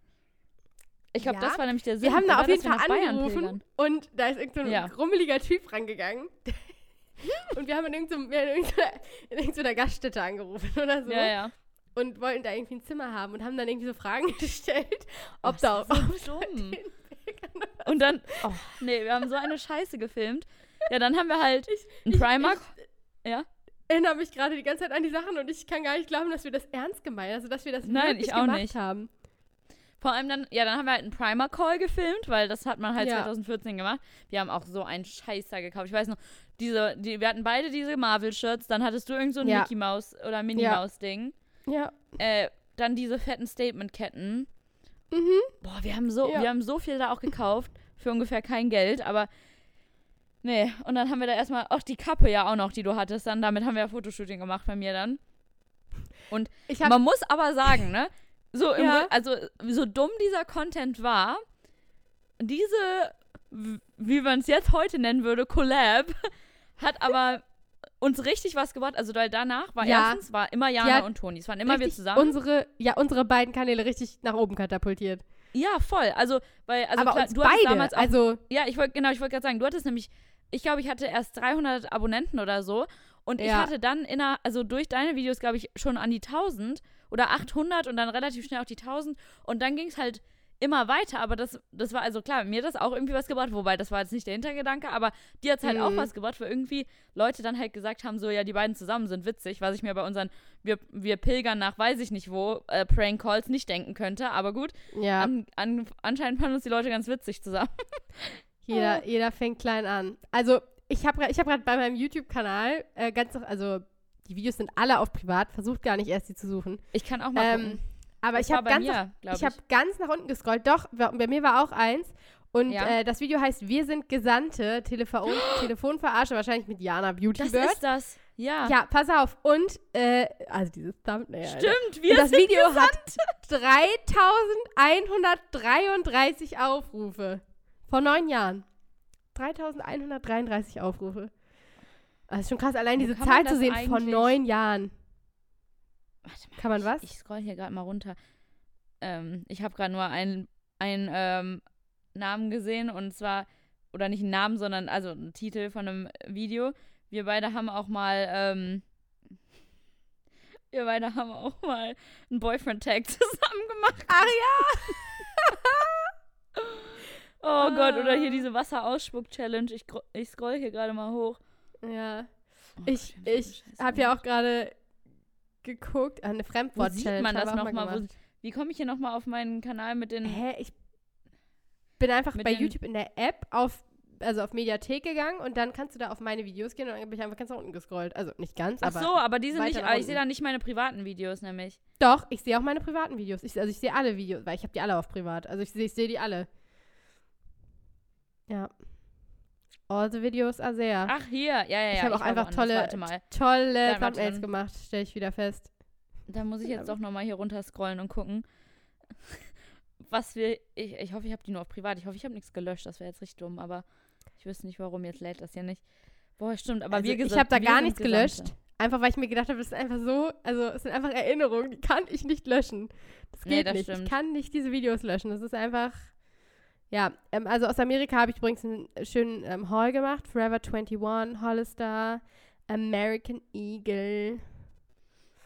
S2: Ich glaube,
S1: Ja?
S2: das war nämlich der Sinn.
S1: Wir haben da auf jeden Fall angerufen und da ist irgend so ein
S2: Ja.
S1: grummeliger Typ rangegangen. und wir haben in irgendeiner, in irgendeiner, in irgendeiner Gaststätte angerufen oder so
S2: Ja, ja.
S1: und wollten da irgendwie ein Zimmer haben und haben dann irgendwie so Fragen gestellt, ob
S2: Das
S1: da auch
S2: so dumm. Und dann, oh, nee, wir haben so eine Scheiße gefilmt. Ja, dann haben wir halt einen Primark. ja?
S1: erinnere mich gerade die ganze Zeit an die Sachen und ich kann gar nicht glauben, dass wir das ernst gemeint, also dass wir das
S2: Nein,
S1: wirklich
S2: ich auch
S1: gemacht
S2: nicht.
S1: haben.
S2: Vor allem dann, ja, dann haben wir halt einen Primer-Call gefilmt, weil das hat man halt
S1: Ja.
S2: 2014 gemacht. Wir haben auch so einen Scheißer gekauft. Ich weiß noch, diese, die, wir hatten beide diese Marvel-Shirts, dann hattest du irgend so ein
S1: Ja.
S2: Mickey Mouse oder Minnie
S1: Ja.
S2: Maus-Ding.
S1: Ja.
S2: Äh, dann diese fetten Statement-Ketten.
S1: Mhm.
S2: Boah, wir haben so, wir haben so viel da auch gekauft für ungefähr kein Geld, aber nee. Und dann haben wir da erstmal, ach, die Kappe ja auch noch, die du hattest. Dann damit haben wir ja Fotoshooting gemacht bei mir dann.
S1: Ich habe
S2: Man muss aber sagen, ne? So,
S1: Ja.
S2: Also so dumm dieser Content war, diese, wie man es jetzt heute nennen würde, Collab, hat aber uns richtig was gebracht. Also weil danach war
S1: Ja.
S2: erstens war immer Jana
S1: hat
S2: und Toni. Es waren immer wir zusammen.
S1: unsere, ja, unsere beiden Kanäle richtig nach oben katapultiert.
S2: ja, voll. Also, weil, also
S1: aber
S2: klar, du hattest
S1: beide,
S2: damals auch
S1: also
S2: Ja, ich wollte genau, ich wollte gerade sagen, du hattest nämlich, ich glaube, ich hatte erst 300 Abonnenten oder so Und ich
S1: Ja.
S2: hatte dann in einer, also durch deine Videos, glaube ich, schon an die 1000 oder 800 und dann relativ schnell auf die 1000. Und dann ging es halt immer weiter. Aber das, das war also klar, mir hat das auch irgendwie was gebracht. Wobei, das war jetzt nicht der Hintergedanke, aber dir hat es halt auch
S1: Mhm.
S2: was gebracht, weil irgendwie Leute dann halt gesagt haben, so, ja, die beiden zusammen sind witzig, was ich mir bei unseren, wir, wir pilgern nach weiß ich nicht wo, äh, Prank Calls nicht denken könnte. Aber gut,
S1: Ja,
S2: an, an, anscheinend fanden uns die Leute ganz witzig zusammen.
S1: jeder, jeder fängt klein an. Also, ich habe ich hab gerade bei meinem YouTube-Kanal äh, ganz, also die Videos sind alle auf privat, versucht gar nicht erst die zu suchen.
S2: Ich kann auch mal
S1: Ähm,
S2: gucken.
S1: aber
S2: Das
S1: ich habe ganz, nach-
S2: mir,
S1: ich
S2: ich.
S1: habe ganz nach unten gescrollt. Doch, bei mir war auch eins. Und
S2: Ja.
S1: äh, das Video heißt Wir sind Gesandte, Telefon Telefonverarsche, wahrscheinlich mit Jana Beauty
S2: das
S1: Bird.
S2: ist das. Ja.
S1: Ja, pass auf. Und, äh, also dieses Thumbnail.
S2: Stimmt, wir
S1: das
S2: sind
S1: Video hat 3133 Aufrufe. Vor neun Jahren. 3133 Aufrufe. Das ist schon krass, allein
S2: Wo
S1: diese Zahl zu sehen
S2: eigentlich-
S1: neun Jahren.
S2: Warte mal,
S1: Kann man was?
S2: Ich, ich scroll hier gerade mal runter. Ähm, ich habe gerade nur einen, einen ähm, Namen gesehen und zwar, oder nicht einen Namen, sondern also einen Titel von einem Video. Wir beide haben auch mal, ähm, wir beide haben auch mal einen Boyfriend-Tag zusammen gemacht.
S1: Ach
S2: Oh Gott, oder
S1: Ah.
S2: hier diese Wasseraussspuck-Challenge. Ich, ich scroll hier gerade mal hoch.
S1: Ja.
S2: Oh
S1: Ich,
S2: Gott,
S1: ich habe ja auch gerade geguckt, ah, eine Fremdwort-Challenge.
S2: man das
S1: habe ich auch
S2: noch mal? Wo-
S1: gemacht.
S2: Wie komme ich hier nochmal auf meinen Kanal mit den.
S1: Hä, ich bin einfach bei YouTube in der App auf, also auf Mediathek gegangen und dann kannst du da auf meine Videos gehen und dann bin ich einfach ganz nach unten gescrollt. Also nicht ganz,
S2: Ach
S1: aber
S2: so, aber die sind nicht. Ich sehe da nicht meine privaten Videos nämlich.
S1: Doch, ich sehe auch meine privaten Videos. Ich, also ich sehe alle Videos, weil ich habe die alle auf privat. Also ich sehe ich sehe die alle. Ja. All the videos are there.
S2: Ach, hier. Ja, ja, ja.
S1: ich habe auch einfach tolle, tolle Thumbnails gemacht, stelle ich wieder fest.
S2: Da muss ich jetzt doch nochmal hier runter scrollen und gucken. Was wir. Ich, ich hoffe, ich habe die nur auf privat. Ich hoffe, ich habe nichts gelöscht. Das wäre jetzt richtig dumm, aber ich wüsste nicht, warum. Jetzt lädt das hier nicht. Boah, stimmt. Aber
S1: also
S2: wir
S1: ich
S2: gesa-
S1: habe da gar nichts gelöscht. Einfach weil ich mir gedacht habe, das ist einfach so, also es sind einfach Erinnerungen, die kann ich nicht löschen. Das
S2: Nee,
S1: geht
S2: das
S1: nicht. Ich
S2: stimmt.
S1: kann nicht diese Videos löschen. Das ist einfach. Ja, ähm, also aus Amerika habe ich übrigens einen schönen ähm, Haul gemacht. Forever 21, Hollister, American Eagle.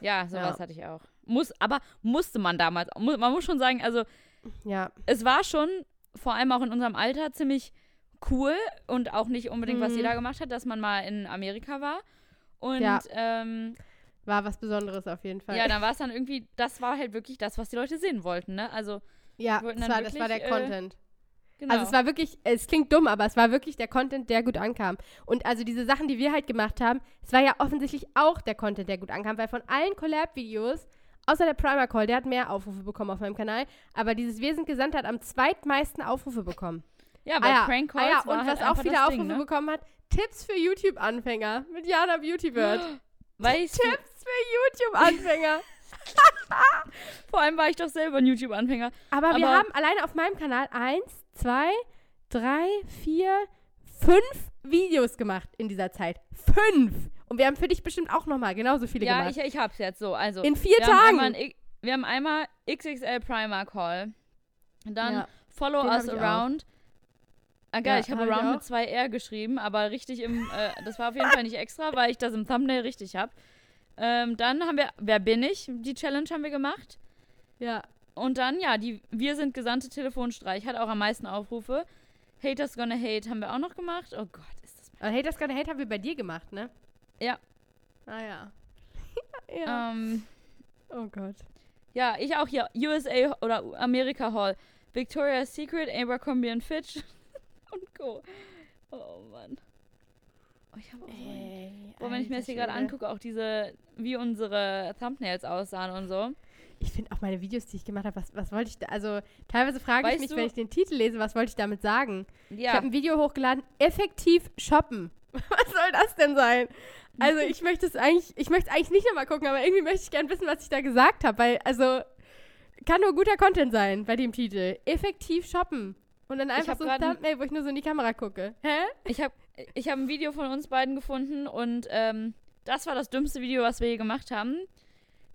S2: Ja, sowas
S1: Ja.
S2: hatte ich auch. Muss, aber musste man damals. Man muss schon sagen, also
S1: Ja,
S2: es war schon, vor allem auch in unserem Alter, ziemlich cool und auch nicht unbedingt, was
S1: Mhm.
S2: jeder gemacht hat, dass man mal in Amerika war. Und
S1: Ja.
S2: ähm,
S1: war was Besonderes auf jeden Fall.
S2: ja, dann war es dann irgendwie, das war halt wirklich das, was die Leute sehen wollten, ne? Also,
S1: ja das war, das war der
S2: wirklich, äh,
S1: Content.
S2: Genau.
S1: Also es war wirklich, es klingt dumm, aber es war wirklich der Content, der gut ankam. Und also diese Sachen, die wir halt gemacht haben, es war ja offensichtlich auch der Content, der gut ankam, weil von allen Collab-Videos, außer der Primer Call, der hat mehr Aufrufe bekommen auf meinem Kanal, aber dieses Wir sind gesandt hat am zweitmeisten Aufrufe bekommen.
S2: ja, weil
S1: ah ja,
S2: Prank
S1: ah
S2: Calls
S1: ja,
S2: war
S1: und
S2: halt
S1: was auch viele Aufrufe
S2: Ding, ne?
S1: bekommen hat, Tipps für YouTube-Anfänger mit Jana Beauty Bird.
S2: Weißt du,
S1: Tipps für YouTube-Anfänger.
S2: vor allem war ich doch selber ein YouTube-Anfänger.
S1: Aber, wir
S2: Aber-
S1: haben alleine auf meinem Kanal eins, zwei, drei, vier, fünf Videos gemacht in dieser Zeit. Fünf! Und wir haben für dich bestimmt auch nochmal genauso viele
S2: Ja,
S1: gemacht.
S2: ich, ich hab's jetzt so. Also,
S1: in vier
S2: wir haben,
S1: Tagen!
S2: einmal ein, wir haben einmal XXL Primer Call. Dann
S1: Ja.
S2: Follow Us
S1: hab auch.
S2: Around. Ah, geil,
S1: Ja,
S2: ich habe
S1: hab
S2: Around mit zwei R geschrieben, aber richtig im, äh, das war auf jeden Fall nicht extra, weil ich das im Thumbnail richtig habe. Ähm, dann haben wir, wer bin ich? Die Challenge haben wir gemacht.
S1: ja.
S2: Und dann, ja, die Wir sind gesandte Telefonstreich hat auch am meisten Aufrufe. Haters Gonna Hate haben wir auch noch gemacht. Oh Gott, ist das.
S1: Aber Haters Gonna Hate haben wir bei dir gemacht, ne?
S2: Ja.
S1: Ah ja. ja.
S2: Ähm,
S1: oh Gott.
S2: ja, ich auch hier. USA oder Amerika Hall. Victoria's Secret, Abercrombie and Fitch und Co. Oh Mann. Oh, ich habe auch
S1: Ey,
S2: Boah, wenn ich mir das hier gerade angucke, auch diese, wie unsere Thumbnails aussahen und so.
S1: Ich finde auch meine Videos, die ich gemacht habe, was, was wollte ich da, also teilweise frage ich mich,
S2: du-
S1: wenn ich den Titel lese, was wollte ich damit sagen? Ich
S2: Ja,
S1: habe ein Video hochgeladen, effektiv shoppen. Was soll das denn sein? Also ich möchte es eigentlich, ich möchte eigentlich nicht nochmal gucken, aber irgendwie möchte ich gerne wissen, was ich da gesagt habe, weil, also, kann nur guter Content sein bei dem Titel. Effektiv shoppen. Und dann einfach so ein- Thumbnail, wo ich nur so in die Kamera gucke. Hä?
S2: ich habe ich hab ein Video von uns beiden gefunden und ähm, das war das dümmste Video, was wir je gemacht haben.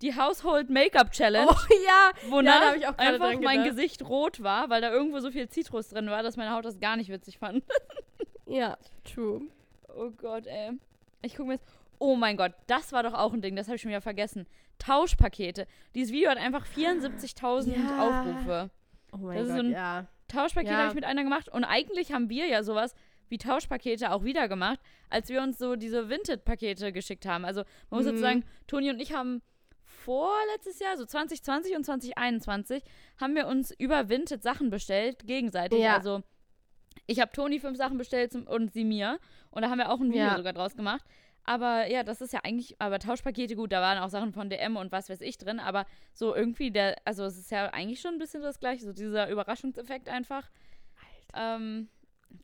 S2: Die Household Make-up Challenge,
S1: Oh ja,
S2: wonach
S1: gerade
S2: einfach mein. Gesicht rot war, weil da irgendwo so viel Zitrus drin war, dass meine Haut das gar nicht witzig fand.
S1: ja, true.
S2: Oh Gott, ey. Ich gucke mir jetzt. oh mein Gott, das war doch auch ein Ding, das habe ich schon wieder vergessen. Tauschpakete. Dieses Video hat einfach 74.000
S1: Ja.
S2: Aufrufe.
S1: Oh mein
S2: Das ist
S1: Gott,
S2: so ein-
S1: ja.
S2: Tauschpaket
S1: Ja.
S2: habe ich mit einer gemacht und eigentlich haben wir ja sowas wie Tauschpakete auch wieder gemacht, als wir uns so diese Vinted-Pakete geschickt haben. Also man muss
S1: Mhm.
S2: jetzt sagen, Toni und ich haben vorletztes Jahr, so 2020 und 2021, haben wir uns über Vinted Sachen bestellt, gegenseitig.
S1: Ja.
S2: Also ich habe Toni fünf Sachen bestellt und sie mir. Und da haben wir auch ein Video
S1: Ja.
S2: sogar draus gemacht. Aber ja, das ist ja eigentlich, aber Tauschpakete, gut, da waren auch Sachen von DM und was weiß ich drin, aber so irgendwie der, also es ist ja eigentlich schon ein bisschen das gleiche, so dieser Überraschungseffekt einfach. Ähm,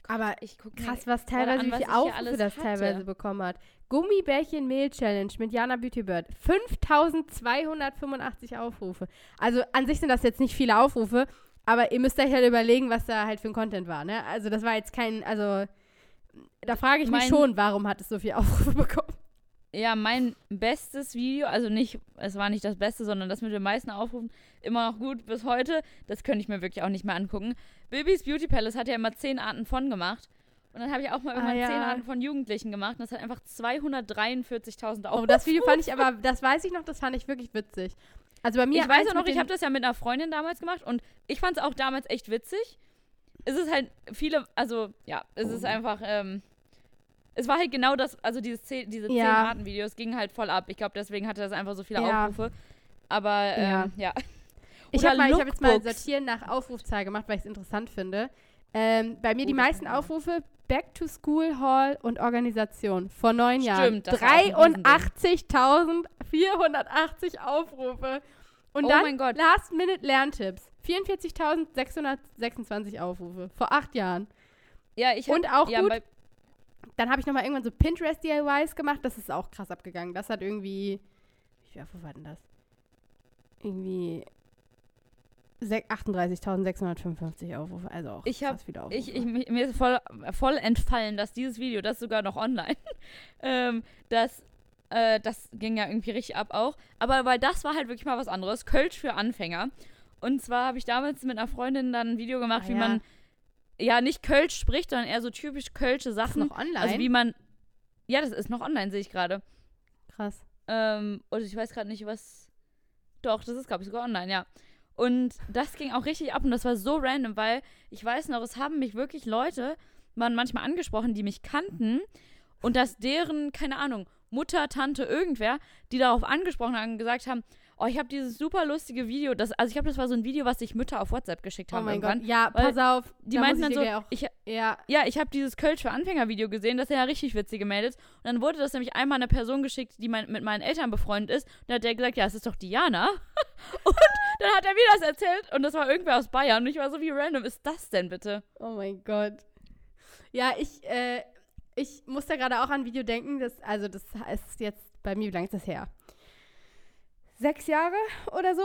S1: Aber
S2: ich gucke
S1: krass, was teilweise,
S2: an,
S1: wie
S2: was
S1: viel
S2: ich hier
S1: Aufrufe das
S2: hatte.
S1: teilweise bekommen hat. Gummibärchen-Mehl-Challenge mit Jana Beautybird. 5285 Aufrufe. Also an sich sind das jetzt nicht viele Aufrufe, aber ihr müsst euch halt überlegen, was da halt für ein Content war, ne? Also das war jetzt kein, also da frage ich mich
S2: Mein-
S1: schon, warum hat es so viele Aufrufe bekommen?
S2: Ja, mein bestes Video, also nicht, es war nicht das Beste, sondern das mit den meisten Aufrufen, immer noch gut bis heute. Das könnte ich mir wirklich auch nicht mehr angucken. Bibis Beauty Palace hat ja immer zehn Arten von gemacht. Und dann habe ich auch mal irgendwann
S1: Ah, ja.
S2: zehn Arten von Jugendlichen gemacht. Und das hat einfach 243.000 Aufrufe.
S1: Oh, das Video fand ich aber, das weiß ich noch, das fand ich wirklich witzig. Also bei mir
S2: ich weiß auch noch, ich habe das ja mit einer Freundin damals gemacht und ich fand es auch damals echt witzig. Es ist halt viele, also ja, es
S1: Oh.
S2: ist einfach, ähm, es war halt genau das, also dieses zehn, diese
S1: Ja.
S2: zehn Arten-Videos gingen halt voll ab. Ich glaube, deswegen hatte das einfach so viele
S1: Ja.
S2: Aufrufe. Aber ähm, ja.
S1: Ich
S2: Oder
S1: habe ich hab jetzt mal. Sortieren nach Aufrufzahl gemacht, weil ich es interessant finde. Ähm, bei mir die
S2: Oh, das
S1: meisten. Aufrufe Back to School Hall und Organisation vor neun Jahren.
S2: Stimmt, Riesending.
S1: 83.480 Aufrufe. Und
S2: Oh
S1: dann. Last Minute Lerntipps. 44.626 Aufrufe vor acht Jahren.
S2: Ja, ich hab,
S1: Und auch
S2: ja,
S1: gut,
S2: bei,
S1: Dann habe ich nochmal irgendwann so Pinterest DIYs gemacht. Das ist auch krass abgegangen. Das hat irgendwie. Wie viel Aufrufe war denn das? Irgendwie. sech- 38.655 Aufrufe. Also auch
S2: Ich hab-
S1: viele Aufrufe.
S2: ich, ich, mi- mir ist voll, voll entfallen, dass dieses Video, das ist sogar noch online, ähm, das, äh, das ging ja irgendwie richtig ab auch. Aber weil das war halt wirklich mal was anderes. Kölsch für Anfänger. Und zwar habe ich damals mit einer Freundin dann ein Video gemacht,
S1: Ah,
S2: wie
S1: ja.
S2: man ja nicht Kölsch spricht, sondern eher so typisch Kölsche Sachen.
S1: noch online.
S2: Also wie man. Ja, das ist noch online, sehe ich gerade.
S1: krass.
S2: Ähm, und ich weiß gerade nicht, was. Doch, das ist, glaube ich, sogar online, ja. Und das ging auch richtig ab und das war so random, weil ich weiß noch, es haben mich wirklich Leute, waren manchmal angesprochen, die mich kannten und dass deren, keine Ahnung, Mutter, Tante, irgendwer, die darauf angesprochen haben und gesagt haben, oh, ich habe dieses super lustige Video, das, also ich glaube, das war so ein Video, was sich Mütter auf WhatsApp geschickt
S1: Oh
S2: haben
S1: mein
S2: irgendwann.
S1: Gott. Ja, pass auf.
S2: Die meinten dann so, ich,
S1: ja,
S2: ja, ich habe dieses Kölsch für Anfänger-Video gesehen, das sind ja richtig witzige Mädels. Und dann wurde das nämlich einmal einer Person geschickt, die mein, mit meinen Eltern befreundet ist. Und dann hat der gesagt, ja, es ist doch Diana. und dann hat er mir das erzählt und das war irgendwer aus Bayern. Und ich war so, wie random ist das denn bitte?
S1: Oh mein Gott. Ja, ich, äh, ich muss da gerade auch an ein Video denken. Das, also, das ist jetzt bei mir, wie lange ist das her? Sechs Jahre oder so.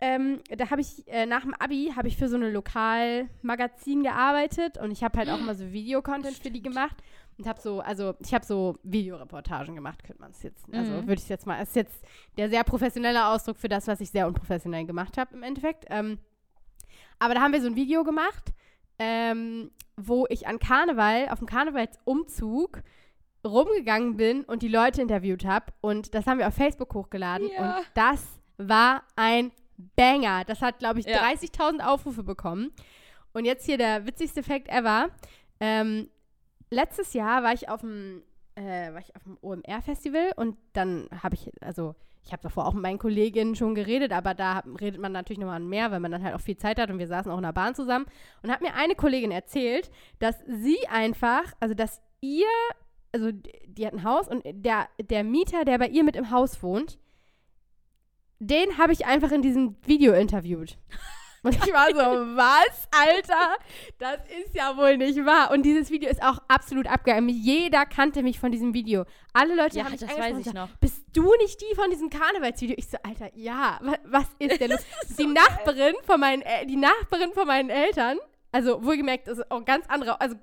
S1: Ähm, da habe ich, äh, nach dem Abi, habe ich für so eine Lokalmagazin gearbeitet und ich habe halt auch immer so Videocontent für die gemacht und habe so, also ich habe so Videoreportagen gemacht, könnte man es jetzt, also
S2: Mhm.
S1: würde ich jetzt mal, ist jetzt der sehr professionelle Ausdruck für das, was ich sehr unprofessionell gemacht habe im Endeffekt. Ähm, aber da haben wir so ein Video gemacht, ähm, wo ich an Karneval, auf dem Karnevalsumzug rumgegangen bin und die Leute interviewt habe. Und das haben wir auf Facebook hochgeladen.
S2: Ja.
S1: Und das war ein Banger. Das hat, glaube ich,
S2: Ja.
S1: 30.000 Aufrufe bekommen. Und jetzt hier der witzigste Fact ever. Ähm, letztes Jahr war ich auf dem äh, war ich auf dem OMR-Festival und dann habe ich, also ich habe davor auch mit meinen Kolleginnen schon geredet, aber da hab- redet man natürlich nochmal mehr, weil man dann halt auch viel Zeit hat und wir saßen auch in der Bahn zusammen und hat mir eine Kollegin erzählt, dass sie einfach, also dass ihr, also die hat ein Haus und der, der Mieter, der bei ihr mit im Haus wohnt, den habe ich einfach in diesem Video interviewt. Und ich war so, was, Alter? Das ist ja wohl nicht wahr. Und dieses Video ist auch absolut abgegangen. Jeder kannte mich von diesem Video. Alle Leute
S2: Ja,
S1: haben mich
S2: das weiß ich
S1: gesagt,
S2: noch.
S1: Bist du nicht die von diesem Karnevalsvideo? Ich so, Alter, ja. wa- Was ist denn los? die Nachbarin von meinen, die Nachbarin von meinen Eltern, also wohlgemerkt, das ist auch ganz andere, also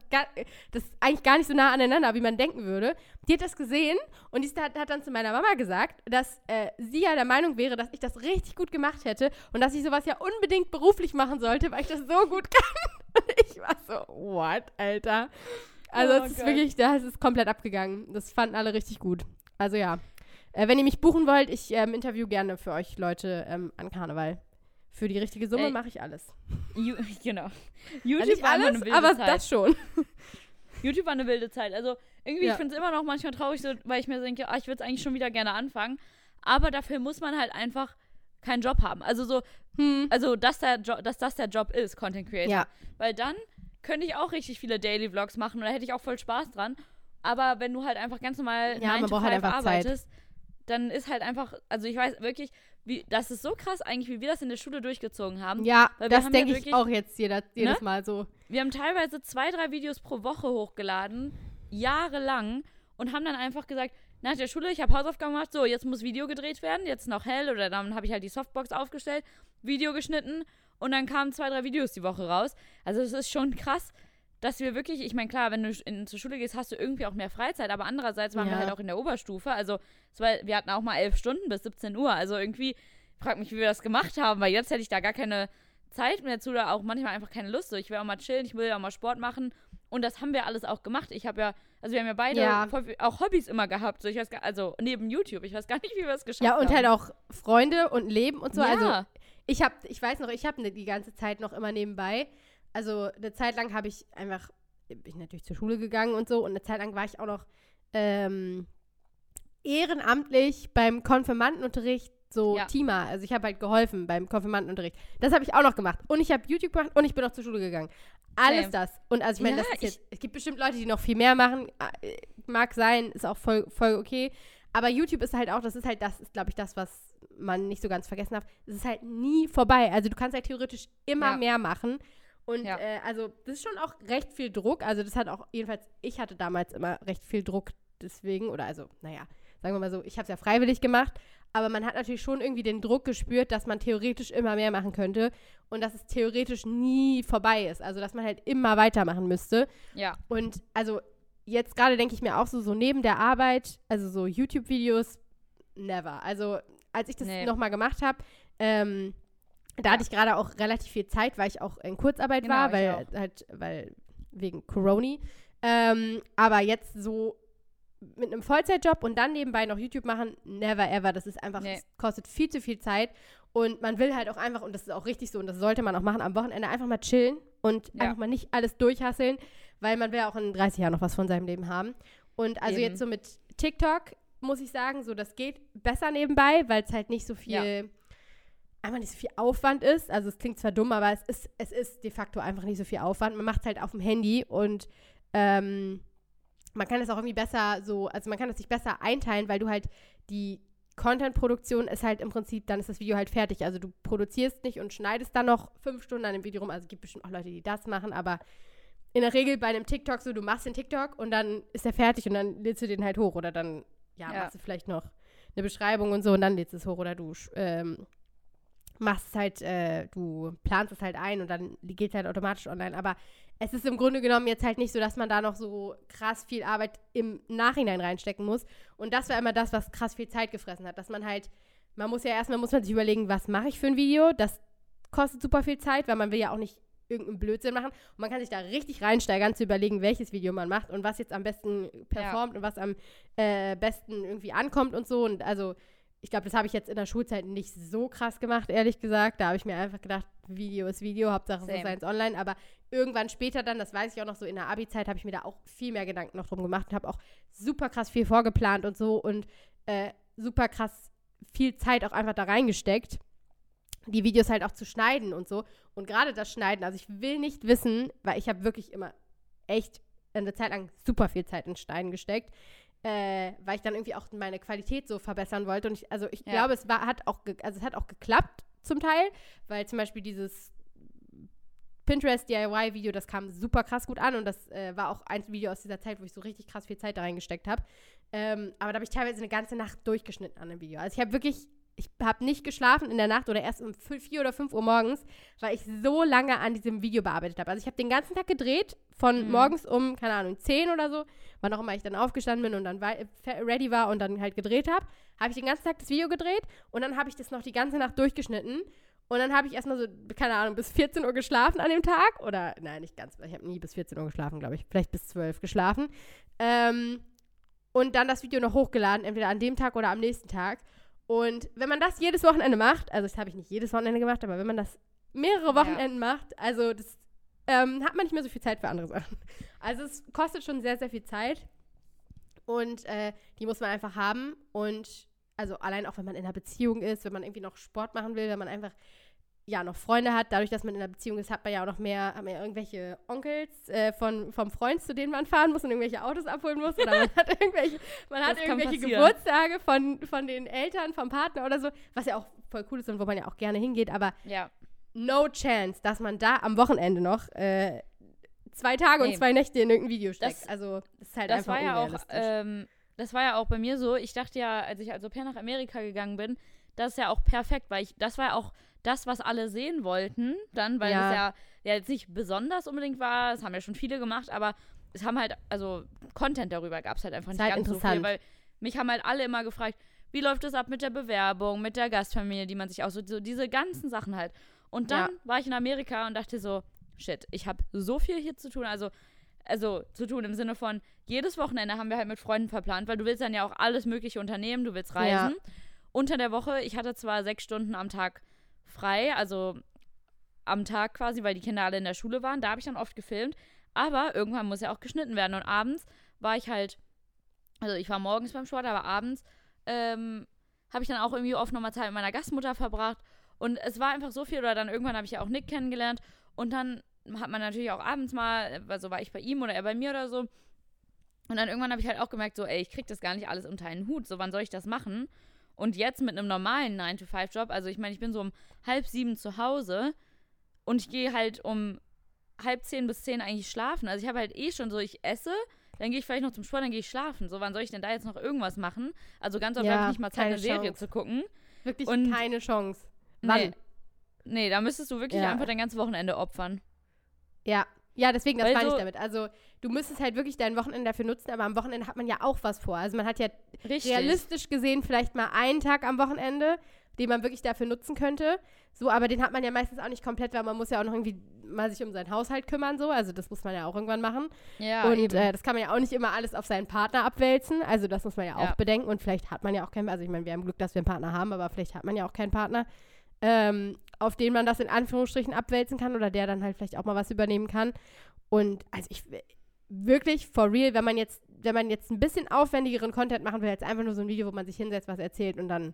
S1: das ist eigentlich gar nicht so nah aneinander, wie man denken würde. Die hat das gesehen und die hat, hat dann zu meiner Mama gesagt, dass äh, sie ja der Meinung wäre, dass ich das richtig gut gemacht hätte und dass ich sowas ja unbedingt beruflich machen sollte, weil ich das so gut kann. Und ich war so, what, Alter? Also
S2: Oh
S1: es ist
S2: Gott.
S1: wirklich, das ist komplett abgegangen. Das fanden alle richtig gut. Also ja. Äh, wenn ihr mich buchen wollt, ich ähm, interview gerne für euch Leute ähm, an Karneval. Für die richtige Summe mache ich alles.
S2: Ju genau. YouTube
S1: nicht
S2: war
S1: alles,
S2: eine wilde
S1: aber
S2: Zeit.
S1: das schon.
S2: YouTube war eine wilde Zeit. Also irgendwie,
S1: Ja.
S2: ich finde es immer noch manchmal traurig, so, weil ich mir denke, ah, ich würde es eigentlich schon wieder gerne anfangen. Aber dafür muss man halt einfach keinen Job haben. Also so,
S1: Hm.
S2: also dass, der jo dass das der Job ist, Content Creator.
S1: Ja.
S2: Weil dann könnte ich auch richtig viele Daily Vlogs machen und da hätte ich auch voll Spaß dran. Aber wenn du halt einfach ganz normal
S1: Ja,
S2: 9
S1: man braucht halt
S2: 5
S1: einfach Zeit.
S2: arbeitest, dann ist halt einfach, also ich weiß wirklich, wie, das ist so krass eigentlich, wie wir das in der Schule durchgezogen haben.
S1: Ja, das
S2: haben ja
S1: denke ich auch jetzt jeder, jedes
S2: Ne?
S1: Mal so.
S2: Wir haben teilweise zwei, drei Videos pro Woche hochgeladen, jahrelang, und haben dann einfach gesagt, nach der Schule, ich habe Hausaufgaben gemacht, so, jetzt muss Video gedreht werden, jetzt noch hell, oder dann habe ich halt die Softbox aufgestellt, Video geschnitten, und dann kamen zwei, drei Videos die Woche raus. Also es ist schon krass, dass wir wirklich, ich meine, klar, wenn du in, zur Schule gehst, hast du irgendwie auch mehr Freizeit, aber andererseits waren wir
S1: Ja.
S2: halt auch in der Oberstufe, also war, wir hatten auch mal elf Stunden bis 17 Uhr, also irgendwie, frag mich, wie wir das gemacht haben, weil jetzt hätte ich da gar keine Zeit mehr zu oder auch manchmal einfach keine Lust. So, ich will auch mal chillen, ich will ja auch mal Sport machen. Und das haben wir alles auch gemacht. Ich habe ja, also wir haben ja beide
S1: Ja.
S2: voll auch Hobbys immer gehabt. So, ich weiß gar, also neben YouTube. Ich weiß gar nicht, wie wir es geschafft
S1: Ja,
S2: haben.
S1: und halt auch Freunde und Leben und so.
S2: ja.
S1: Also ich habe, ich weiß noch, ich habe ne, die ganze Zeit noch immer nebenbei. Also eine Zeit lang habe ich einfach, bin ich natürlich zur Schule gegangen und so. Und eine Zeit lang war ich auch noch ähm, ehrenamtlich beim Konfirmandenunterricht so
S2: Ja.
S1: Teamer. Also ich habe halt geholfen beim Konfirmandenunterricht. Das habe ich auch noch gemacht. Und ich habe YouTube gemacht und ich bin noch zur Schule gegangen. Alles
S2: Same.
S1: das. Und also ich meine,
S2: Ja,
S1: es gibt bestimmt Leute, die noch viel mehr machen. Äh, Mag sein, ist auch voll, voll okay. Aber YouTube ist halt auch, das ist halt das, ist glaube ich das, was man nicht so ganz vergessen darf. Es ist halt nie vorbei. Also du kannst halt theoretisch immer
S2: Ja.
S1: mehr machen. Und
S2: Ja.
S1: äh, also das ist schon auch recht viel Druck. Also das hat auch, jedenfalls, ich hatte damals immer recht viel Druck deswegen. Oder also, naja, sagen wir mal so, ich habe es ja freiwillig gemacht. Aber man hat natürlich schon irgendwie den Druck gespürt, dass man theoretisch immer mehr machen könnte. Und dass es theoretisch nie vorbei ist. Also dass man halt immer weitermachen müsste.
S2: Ja.
S1: Und also jetzt gerade denke ich mir auch so, so neben der Arbeit, also so YouTube-Videos, never. Also als ich das
S2: Nee.
S1: nochmal gemacht habe, ähm, da hatte ich gerade auch relativ viel Zeit, weil ich auch in Kurzarbeit
S2: Genau,
S1: war, weil halt, weil wegen Corona. Ähm, aber jetzt so mit einem Vollzeitjob und dann nebenbei noch YouTube machen, never ever. Das ist einfach,
S2: Nee.
S1: es kostet viel zu viel Zeit. Und man will halt auch einfach, und das ist auch richtig so, und das sollte man auch machen, am Wochenende einfach mal chillen und
S2: Ja.
S1: einfach mal nicht alles durchhasseln, weil man will ja auch in 30 Jahren noch was von seinem Leben haben. Und also
S2: Eben.
S1: jetzt so mit TikTok muss ich sagen, so das geht besser nebenbei, weil es halt nicht so viel,
S2: Ja.
S1: Einfach nicht so viel Aufwand ist. Also es klingt zwar dumm, aber es ist, es ist de facto einfach nicht so viel Aufwand. Man macht es halt auf dem Handy und ähm, man kann es auch irgendwie besser so, also man kann es sich besser einteilen, weil du halt die Content-Produktion ist halt im Prinzip, dann ist das Video halt fertig. Also du produzierst nicht und schneidest dann noch fünf Stunden an dem Video rum. Also es gibt bestimmt auch Leute, die das machen, aber in der Regel bei einem TikTok so, du machst den TikTok und dann ist er fertig und dann lädst du den halt hoch oder dann, ja,
S2: Ja.
S1: machst du vielleicht noch eine Beschreibung und so und dann lädst du es hoch oder du ähm, machst es halt, äh, du planst es halt ein und dann geht es halt automatisch online. Aber es ist im Grunde genommen jetzt halt nicht so, dass man da noch so krass viel Arbeit im Nachhinein reinstecken muss. Und das war immer das, was krass viel Zeit gefressen hat. Dass man halt, man muss ja erstmal, muss man sich überlegen, was mache ich für ein Video. Das kostet super viel Zeit, weil man will ja auch nicht irgendeinen Blödsinn machen. Und man kann sich da richtig reinsteigern, zu überlegen, welches Video man macht und was jetzt am besten performt und was am äh, besten irgendwie ankommt und so. Und also, ich glaube, das habe ich jetzt in der Schulzeit nicht so krass gemacht, ehrlich gesagt. Da habe ich mir einfach gedacht, Video ist Video, Hauptsache so
S2: Same.
S1: sei es online. Aber irgendwann später dann, das weiß ich auch noch so in der Abi-Zeit, habe ich mir da auch viel mehr Gedanken noch drum gemacht und habe auch super krass viel vorgeplant und so und äh, super krass viel Zeit auch einfach da reingesteckt, die Videos halt auch zu schneiden und so. Und gerade das Schneiden, also ich will nicht wissen, weil ich habe wirklich immer echt eine Zeit lang super viel Zeit in Schneiden gesteckt, äh, weil ich dann irgendwie auch meine Qualität so verbessern wollte. Und ich, also ich
S2: Ja.
S1: glaube, es war, hat auch, also es hat auch geklappt zum Teil, weil zum Beispiel dieses Pinterest DIY-Video, das kam super krass gut an und das äh, war auch ein Video aus dieser Zeit, wo ich so richtig krass viel Zeit da reingesteckt habe. Ähm, aber da habe ich teilweise eine ganze Nacht durchgeschnitten an dem Video. Also ich habe wirklich, ich habe nicht geschlafen in der Nacht oder erst um 4 oder 5 Uhr morgens, weil ich so lange an diesem Video bearbeitet habe. Also ich habe den ganzen Tag gedreht, von
S2: Mhm.
S1: morgens um, keine Ahnung, 10 oder so, wann auch immer ich dann aufgestanden bin und dann ready war und dann halt gedreht habe, habe ich den ganzen Tag das Video gedreht und dann habe ich das noch die ganze Nacht durchgeschnitten. Und dann habe ich erstmal so, keine Ahnung, bis 14 Uhr geschlafen an dem Tag. Oder, nein, nicht ganz, ich habe nie bis 14 Uhr geschlafen, glaube ich. Vielleicht bis 12 geschlafen. Ähm, und dann das Video noch hochgeladen, entweder an dem Tag oder am nächsten Tag. Und wenn man das jedes Wochenende macht, also das habe ich nicht jedes Wochenende gemacht, aber wenn man das mehrere Wochenenden ja. macht, also das ähm, hat man nicht mehr so viel Zeit für andere Sachen. Also es kostet schon sehr, sehr viel Zeit. Und äh, die muss man einfach haben. Und also allein auch, wenn man in einer Beziehung ist, wenn man irgendwie noch Sport machen will, wenn man einfach ja noch Freunde hat, dadurch, dass man in einer Beziehung ist, hat man ja auch noch mehr, hat man ja irgendwelche Onkels äh, von, vom Freund, zu denen man fahren muss und irgendwelche Autos abholen muss. Oder man hat irgendwelche, man hat irgendwelche Geburtstage von, von den Eltern, vom Partner oder so, was ja auch voll cool ist und wo man ja auch gerne hingeht, aber
S2: ja
S1: no chance, dass man da am Wochenende noch äh, zwei Tage nee. und zwei Nächte in irgendein Video steckt. Das, also das ist halt
S2: das
S1: einfach
S2: war ja auch, ähm, Das war ja auch bei mir so. Ich dachte ja, als ich als Au pair nach Amerika gegangen bin, das ist ja auch perfekt, weil ich, das war ja auch das, was alle sehen wollten, dann, weil ja. es ja, ja jetzt nicht besonders unbedingt war, das haben ja schon viele gemacht, aber es haben halt, also Content darüber gab es halt einfach nicht halt ganz so viel, weil mich haben halt alle immer gefragt, wie läuft es ab mit der Bewerbung, mit der Gastfamilie, die man sich auch so, so diese ganzen Sachen halt. Und dann ja. war ich in Amerika und dachte so, shit, ich habe so viel hier zu tun. Also, also zu tun im Sinne von, jedes Wochenende haben wir halt mit Freunden verplant, weil du willst dann ja auch alles mögliche unternehmen, du willst reisen. Ja. Unter der Woche, ich hatte zwar sechs Stunden am Tag frei, also am Tag quasi, weil die Kinder alle in der Schule waren, da habe ich dann oft gefilmt, aber irgendwann muss ja auch geschnitten werden. Und abends war ich halt, also ich war morgens beim Sport, aber abends ähm, habe ich dann auch irgendwie oft nochmal Zeit mit meiner Gastmutter verbracht und es war einfach so viel, oder dann irgendwann habe ich ja auch Nick kennengelernt und dann hat man natürlich auch abends mal, also war ich bei ihm oder er bei mir oder so. Und dann irgendwann habe ich halt auch gemerkt, so, ey, ich krieg das gar nicht alles unter einen Hut, so, wann soll ich das machen? Und jetzt mit einem normalen 9-to-5-Job, also ich meine, ich bin so um halb sieben zu Hause und ich gehe halt um halb zehn bis zehn eigentlich schlafen. Also ich habe halt eh schon so, ich esse, dann gehe ich vielleicht noch zum Sport, dann gehe ich schlafen. So, wann soll ich denn da jetzt noch irgendwas machen? Also ganz oft ja, habe ich nicht mal Zeit, eine Serie zu gucken.
S1: Wirklich und keine Chance. Wann?
S2: Nee. nee, da müsstest du wirklich ja. einfach dein ganzes Wochenende opfern.
S1: Ja. Ja, deswegen, das meine so, ich damit. Also, du müsstest halt wirklich dein Wochenende dafür nutzen, aber am Wochenende hat man ja auch was vor. Also, man hat ja richtig. realistisch gesehen vielleicht mal einen Tag am Wochenende, den man wirklich dafür nutzen könnte. So, aber den hat man ja meistens auch nicht komplett, weil man muss ja auch noch irgendwie mal sich um seinen Haushalt kümmern, so. Also, das muss man ja auch irgendwann machen.
S2: Ja,
S1: und äh, das kann man ja auch nicht immer alles auf seinen Partner abwälzen. Also, das muss man ja, ja. auch bedenken. Und vielleicht hat man ja auch keinen, also ich meine, wir haben Glück, dass wir einen Partner haben, aber vielleicht hat man ja auch keinen Partner ähm, auf den man das in Anführungsstrichen abwälzen kann oder der dann halt vielleicht auch mal was übernehmen kann. Und also ich wirklich for real, wenn man jetzt, wenn man jetzt ein bisschen aufwendigeren Content machen will, als einfach nur so ein Video, wo man sich hinsetzt, was erzählt und dann,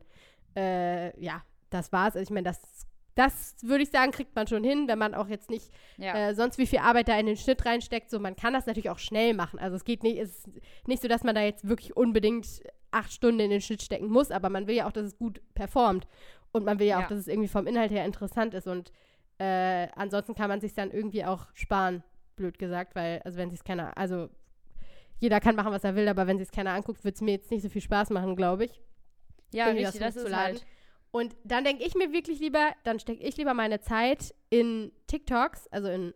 S1: äh, ja, das war's. Also ich meine, das, das würde ich sagen, kriegt man schon hin, wenn man auch jetzt nicht ja. äh, sonst wie viel Arbeit da in den Schnitt reinsteckt. So, man kann das natürlich auch schnell machen. Also es geht nicht, es ist nicht so, dass man da jetzt wirklich unbedingt acht Stunden in den Schnitt stecken muss, aber man will ja auch, dass es gut performt. Und man will ja, ja. auch, dass es irgendwie vom Inhalt her interessant ist. Und äh, ansonsten kann man sich dann irgendwie auch sparen, blöd gesagt, weil, also wenn sich keiner, also jeder kann machen, was er will, aber wenn sich keiner anguckt, wird es mir jetzt nicht so viel Spaß machen, glaube ich.
S2: Ja, richtig, das, das ist halt.
S1: Und dann denke ich mir wirklich lieber, dann stecke ich lieber meine Zeit in TikToks, also in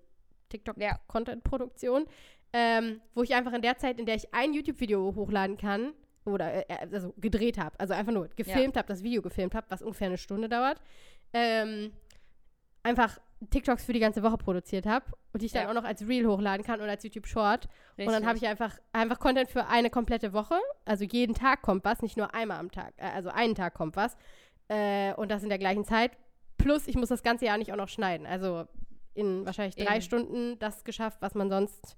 S1: TikTok-Content-Produktion, ja. ähm, wo ich einfach in der Zeit, in der ich ein YouTube-Video hochladen kann, oder äh, äh, also gedreht habe, also einfach nur gefilmt ja. habe, das Video gefilmt habe, was ungefähr eine Stunde dauert, ähm, einfach TikToks für die ganze Woche produziert habe und die ich dann ja. auch noch als Reel hochladen kann oder als YouTube Short. Richtig. Und dann habe ich einfach, einfach Content für eine komplette Woche. Also jeden Tag kommt was, nicht nur einmal am Tag. Äh, also einen Tag kommt was. Äh, und das in der gleichen Zeit. Plus, ich muss das ganze Jahr nicht auch noch schneiden. Also in wahrscheinlich drei Eben. Stunden das geschafft, was man sonst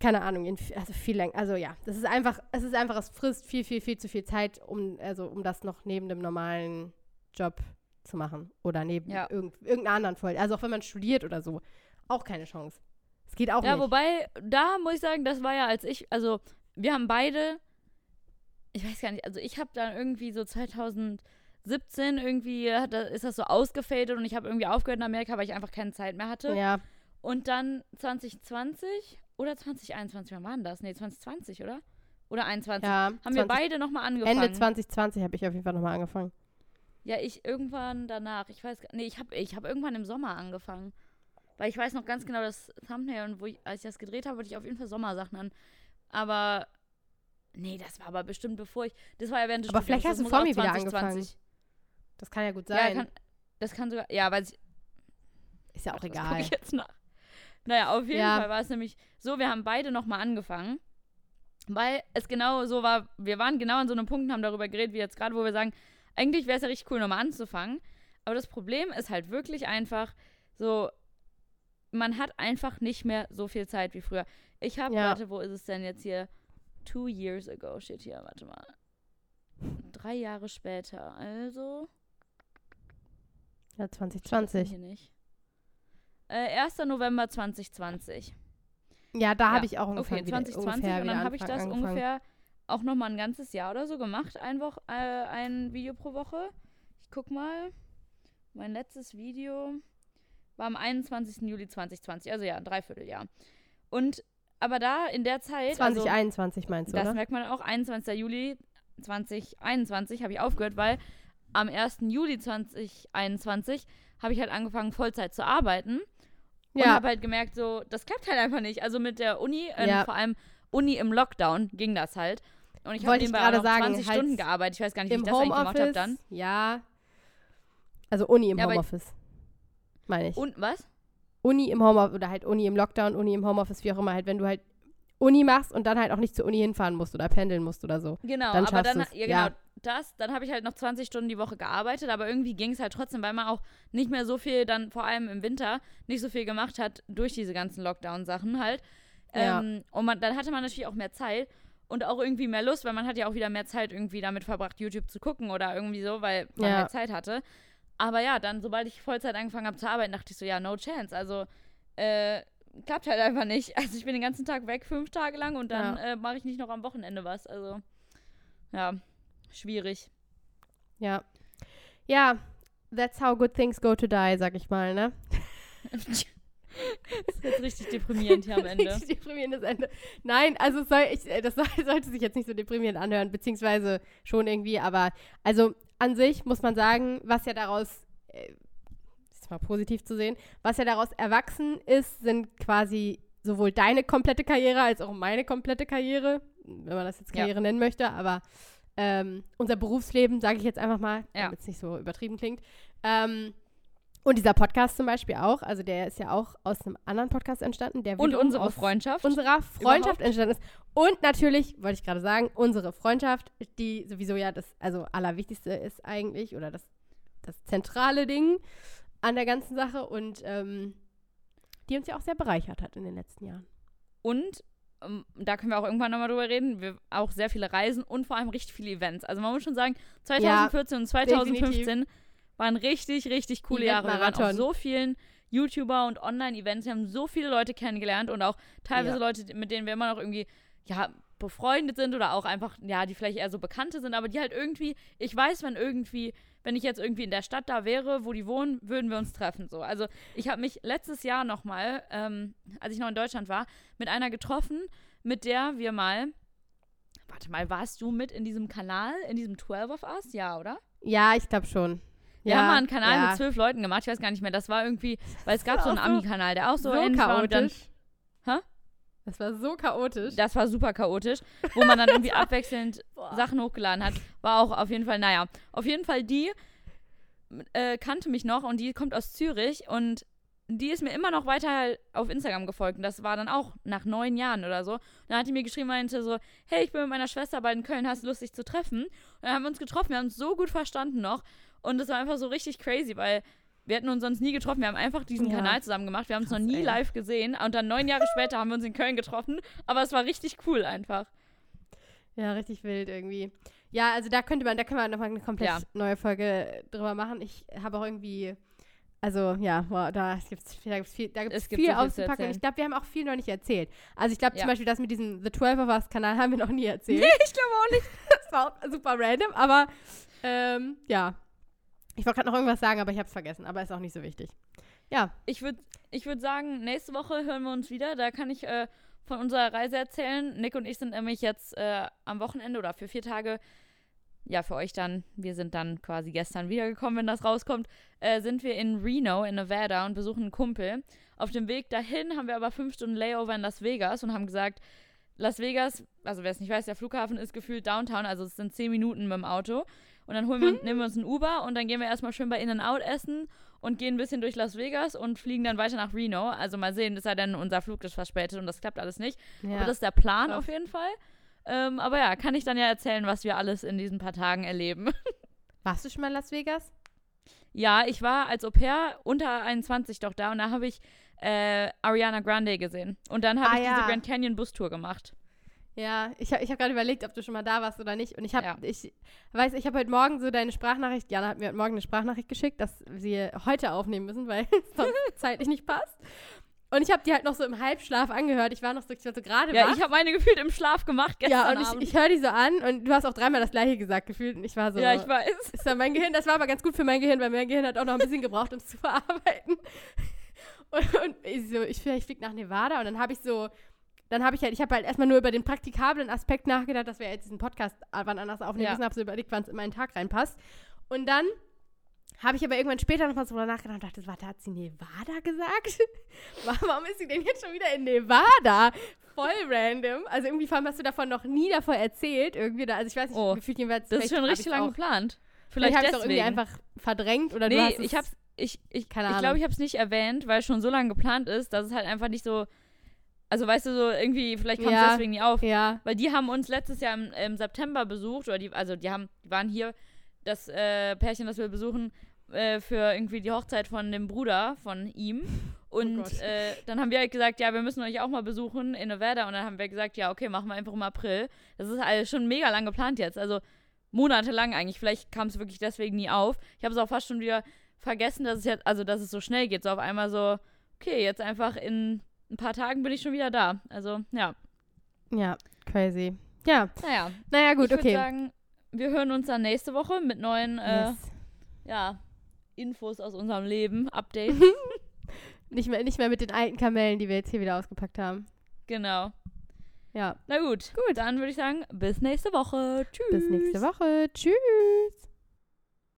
S1: keine Ahnung, in, also viel länger. Also ja, das ist einfach, es ist einfach, es frisst viel, viel, viel zu viel Zeit, um, also um das noch neben dem normalen Job zu machen. Oder neben ja. irgend, irgendeiner anderen Folge. Also auch wenn man studiert oder so. Auch keine Chance. Es geht auch
S2: ja,
S1: nicht.
S2: Ja, wobei, da muss ich sagen, das war ja als ich, also wir haben beide, ich weiß gar nicht, also ich habe dann irgendwie so 2017 irgendwie, hat, ist das so ausgefadet und ich habe irgendwie aufgehört in Amerika, weil ich einfach keine Zeit mehr hatte.
S1: Ja.
S2: Und dann 2020 oder 2021, wann war denn das? Nee, 2020, oder? Oder 21. Ja, haben 20, wir beide nochmal angefangen.
S1: Ende 2020 habe ich auf jeden Fall nochmal angefangen.
S2: Ja, ich irgendwann danach. Ich weiß gar Nee, ich habe ich hab irgendwann im Sommer angefangen. Weil ich weiß noch ganz genau das Thumbnail und wo ich, als ich das gedreht habe, wollte ich auf jeden Fall Sommersachen an. Aber. Nee, das war aber bestimmt bevor ich. Das war ja während des
S1: Aber Studiums. vielleicht hast du vor mir wieder angefangen. Das kann ja gut sein.
S2: Ja, kann, das kann sogar. Ja, weil ich.
S1: Ist ja auch das egal.
S2: Ich jetzt nach. Naja, auf jeden ja. Fall war es nämlich so, wir haben beide nochmal angefangen. Weil es genau so war, wir waren genau an so einem Punkt und haben darüber geredet, wie jetzt gerade, wo wir sagen, eigentlich wäre es ja richtig cool, nochmal anzufangen. Aber das Problem ist halt wirklich einfach so, man hat einfach nicht mehr so viel Zeit wie früher. Ich habe,
S1: Ja.
S2: warte, wo ist es denn jetzt hier? Two years ago steht hier, warte mal. Drei Jahre später, also.
S1: Ja,
S2: steht das denn
S1: 2020.
S2: Hier nicht. Äh, 1. November 2020.
S1: Ja, da
S2: Ja.
S1: habe ich auch ungefähr
S2: Okay,
S1: wieder,
S2: 2020
S1: ungefähr
S2: und dann habe ich das
S1: angefangen.
S2: ungefähr auch noch mal ein ganzes Jahr oder so gemacht, ein, Woch äh, ein Video pro Woche. Ich guck mal. Mein letztes Video war am 21. Juli 2020, also ja, ein Dreivierteljahr. Und aber da in der Zeit, also,
S1: 2021 meinst du,
S2: das
S1: oder?
S2: merkt man auch, 21. Juli 2021 habe ich aufgehört, weil am 1. Juli 2021 habe ich halt angefangen, Vollzeit zu arbeiten. Und
S1: Ja,
S2: habe halt gemerkt, so, das klappt halt einfach nicht. Also mit der Uni, äh,
S1: Ja.
S2: vor allem Uni im Lockdown ging das halt. Und ich habe nebenbei auch
S1: sagen,
S2: 20
S1: halt
S2: Stunden gearbeitet. Ich weiß gar nicht, wie ich das eigentlich gemacht habe dann.
S1: Ja. Also Uni im
S2: Ja,
S1: Homeoffice. Meine ich.
S2: Und was?
S1: Uni im Homeoffice oder halt Uni im Lockdown, Uni im Homeoffice, wie auch immer, halt, wenn du halt Uni machst und dann halt auch nicht zur Uni hinfahren musst oder pendeln musst oder so.
S2: Genau,
S1: Dann
S2: aber dann, ja genau,
S1: Ja.
S2: das, dann habe ich halt noch 20 Stunden die Woche gearbeitet, aber irgendwie ging es halt trotzdem, weil man auch nicht mehr so viel, dann vor allem im Winter, nicht so viel gemacht hat durch diese ganzen Lockdown-Sachen halt.
S1: Ja.
S2: Ähm, und man, dann hatte man natürlich auch mehr Zeit und auch irgendwie mehr Lust, weil man hat ja auch wieder mehr Zeit irgendwie damit verbracht, YouTube zu gucken oder irgendwie so, weil man
S1: Ja.
S2: halt Zeit hatte. Aber ja, dann, sobald ich Vollzeit angefangen habe zu arbeiten, dachte ich so, ja, no chance. Also, äh, klappt halt einfach nicht. Also ich bin den ganzen Tag weg, fünf Tage lang und dann
S1: Ja.
S2: äh, mache ich nicht noch am Wochenende was. Also, ja, schwierig.
S1: Ja. Ja, that's how good things go to die, sag ich mal, ne?
S2: das ist jetzt richtig deprimierend hier am Ende.
S1: Richtig deprimierendes Ende. Nein, also soll, ich, äh, das soll, sollte sich jetzt nicht so deprimierend anhören, beziehungsweise schon irgendwie, aber also an sich muss man sagen, was ja daraus, mal positiv zu sehen, was ja daraus erwachsen ist, sind quasi sowohl deine komplette Karriere als auch meine komplette Karriere, wenn man das jetzt
S2: Ja.
S1: Karriere nennen möchte, aber ähm, unser Berufsleben, sage ich jetzt einfach mal,
S2: Ja.
S1: damit es nicht so übertrieben klingt. Ähm, und dieser Podcast zum Beispiel auch, also der ist ja auch aus einem anderen Podcast entstanden, der
S2: Und unsere Freundschaft.
S1: unserer Freundschaft
S2: Überhaupt?
S1: entstanden ist. Und natürlich, wollte ich gerade sagen, unsere Freundschaft, die sowieso ja das also allerwichtigste ist eigentlich oder das, das zentrale Ding an der ganzen Sache und ähm, die uns ja auch sehr bereichert hat in den letzten Jahren.
S2: Und ähm, da können wir auch irgendwann nochmal drüber reden. Wir auch sehr viele Reisen und vor allem richtig viele Events. Also man muss schon sagen, 2014 und 2015 waren richtig, richtig coole Jahre. Wir waren auf so vielen YouTuber und Online-Events. Wir haben so viele Leute kennengelernt und auch teilweise
S1: Ja.
S2: Leute, mit denen wir immer noch irgendwie, ja, befreundet sind oder auch einfach, ja, die vielleicht eher so Bekannte sind, aber die halt irgendwie, ich weiß, wenn irgendwie, wenn ich jetzt irgendwie in der Stadt da wäre, wo die wohnen, würden wir uns treffen. So. Also ich habe mich letztes Jahr nochmal, ähm, als ich noch in Deutschland war, mit einer getroffen, mit der wir mal, warte mal, warst du mit in diesem Kanal, in diesem 12 of Us? Ja, oder?
S1: Ja, ich glaube schon.
S2: Wir
S1: ja,
S2: haben mal einen Kanal
S1: ja.
S2: mit zwölf Leuten gemacht, ich weiß gar nicht mehr. Das war irgendwie, weil es gab so einen Ami-Kanal, der auch so,
S1: So,
S2: ähnlich war und dann,
S1: chaotisch.
S2: Hä?
S1: Das war so chaotisch.
S2: das war super chaotisch, wo man dann irgendwie abwechselnd
S1: Boah.
S2: Sachen hochgeladen hat. War auch auf jeden Fall, naja, auf jeden Fall die äh, kannte mich noch und die kommt aus Zürich und die ist mir immer noch weiter auf Instagram gefolgt und das war dann auch nach neun Jahren oder so. Und dann hat die mir geschrieben, meinte so, hey, ich bin mit meiner Schwester bald in Köln, hast du Lust, dich zu treffen? Und dann haben wir uns getroffen, wir haben uns so gut verstanden noch und das war einfach so richtig crazy, weil wir hätten uns sonst nie getroffen. Wir haben einfach diesen
S1: Ja.
S2: Kanal zusammen gemacht. Wir haben uns noch nie
S1: ey.
S2: live gesehen. Und dann neun Jahre später haben wir uns in Köln getroffen. Aber es war richtig cool einfach.
S1: Ja, richtig wild irgendwie. Ja, also da könnte man, da können wir nochmal eine komplett
S2: Ja.
S1: neue Folge drüber machen. Ich habe auch irgendwie, also ja, wow, da gibt es da gibt's viel, da gibt's
S2: Es gibt
S1: viel
S2: so viel
S1: auszupacken.
S2: erzählen.
S1: Ich glaube, wir haben auch viel noch nicht erzählt. Also ich glaube
S2: Ja.
S1: zum Beispiel das mit diesem The 12 of Us Kanal haben wir noch nie erzählt.
S2: ich glaube auch nicht.
S1: Das war auch super random, aber ähm, ja. Ich wollte gerade noch irgendwas sagen, aber ich habe es vergessen. Aber ist auch nicht so wichtig. Ja,
S2: Ich würde ich würd sagen, nächste Woche hören wir uns wieder. Da kann ich äh, von unserer Reise erzählen. Nick und ich sind nämlich jetzt äh, am Wochenende oder für vier Tage, ja, für euch dann, wir sind dann quasi gestern wiedergekommen, wenn das rauskommt, äh, sind wir in Reno in Nevada und besuchen einen Kumpel. Auf dem Weg dahin haben wir aber fünf Stunden Layover in Las Vegas und haben gesagt, Las Vegas, also wer es nicht weiß, der Flughafen ist gefühlt Downtown, also es sind zehn Minuten mit dem Auto. Und dann holen wir, nehmen wir uns ein Uber und dann gehen wir erstmal schön bei In-N-Out essen und gehen ein bisschen durch Las Vegas und fliegen dann weiter nach Reno. Also mal sehen, es sei denn, unser Flug ist verspätet und das klappt alles nicht.
S1: ja.
S2: Aber das ist der Plan auf jeden Fall. Ähm, aber ja, kann ich dann ja erzählen, was wir alles in diesen paar Tagen erleben.
S1: Warst du schon mal in Las Vegas?
S2: Ja, ich war als Au pair unter 21 doch da und da habe ich äh, Ariana Grande gesehen. Und dann habe
S1: Ah,
S2: ich
S1: ja.
S2: diese Grand Canyon Bustour gemacht.
S1: Ja, ich, hab- ich habe gerade überlegt, ob du schon mal da warst oder nicht. Und ich habe,
S2: Ja.
S1: ich weiß, ich habe heute Morgen so deine Sprachnachricht, Jana hat mir heute Morgen eine Sprachnachricht geschickt, dass wir heute aufnehmen müssen, weil es sonst zeitlich nicht passt. Und ich habe die halt noch so im Halbschlaf angehört. Ich war noch so, ich war so gerade
S2: Ja,
S1: wach.
S2: ich habe meine gefühlt im Schlaf gemacht
S1: ja,
S2: gestern
S1: und
S2: Abend.
S1: ich, ich höre die so an und du hast auch dreimal das gleiche gesagt gefühlt. Und ich war so,
S2: ja, ich weiß.
S1: ist ja mein Gehirn, das war aber ganz gut für mein Gehirn, weil mein Gehirn hat auch noch ein bisschen gebraucht, um es zu verarbeiten. Und, und ich so, ich, ich fliege nach Nevada und dann habe ich so, dann habe ich halt, ich habe halt erstmal nur über den praktikablen Aspekt nachgedacht, dass wir jetzt diesen Podcast wann anders aufnehmen
S2: Ja.
S1: müssen, habe so überlegt, wann es in meinen Tag reinpasst. Und dann habe ich aber irgendwann später nochmal so nachgedacht und dachte, warte, hat sie Nevada gesagt? Warum ist sie denn jetzt schon wieder in Nevada? Voll random. Also irgendwie vor allem hast du davon noch nie davor erzählt. Irgendwie da, also ich weiß nicht,
S2: Oh,
S1: gefühlt jedenfalls.
S2: Das ist schon richtig lange geplant.
S1: Vielleicht
S2: Vielleicht
S1: habe ich es auch
S2: deswegen.
S1: irgendwie einfach verdrängt oder du
S2: nee,
S1: hast es,
S2: ich hab's, ich, ich,
S1: Keine
S2: ich glaube, ich habe es nicht erwähnt, weil es schon so lange geplant ist, dass es halt einfach nicht so, also weißt du, so irgendwie, vielleicht kam es
S1: Ja.
S2: deswegen nie auf.
S1: Ja,
S2: Weil die haben uns letztes Jahr im, im September besucht, oder die, also die haben, die waren hier, das äh, Pärchen, das wir besuchen, äh, für irgendwie die Hochzeit von dem Bruder von ihm. Und
S1: Oh
S2: äh, dann haben wir halt gesagt, ja, wir müssen euch auch mal besuchen in Nevada. Und dann haben wir gesagt, ja, okay, machen wir einfach im April. Das ist alles schon mega lang geplant jetzt. Also monatelang eigentlich. Vielleicht kam es wirklich deswegen nie auf. Ich habe es auch fast schon wieder vergessen, dass es jetzt, also dass es so schnell geht. So auf einmal so, okay, jetzt einfach in ein paar Tagen bin ich schon wieder da. Also, ja.
S1: ja, crazy. Ja,
S2: Naja,
S1: naja, gut,
S2: ich würde
S1: okay.
S2: sagen, wir hören uns dann nächste Woche mit neuen äh,
S1: yes.
S2: ja, Infos aus unserem Leben, Updates.
S1: nicht, mehr, nicht mehr mit den alten Kamellen, die wir jetzt hier wieder ausgepackt haben.
S2: genau.
S1: Ja,
S2: Na gut, gut. Dann würde ich sagen, bis nächste Woche. Tschüss.
S1: bis nächste Woche. Tschüss.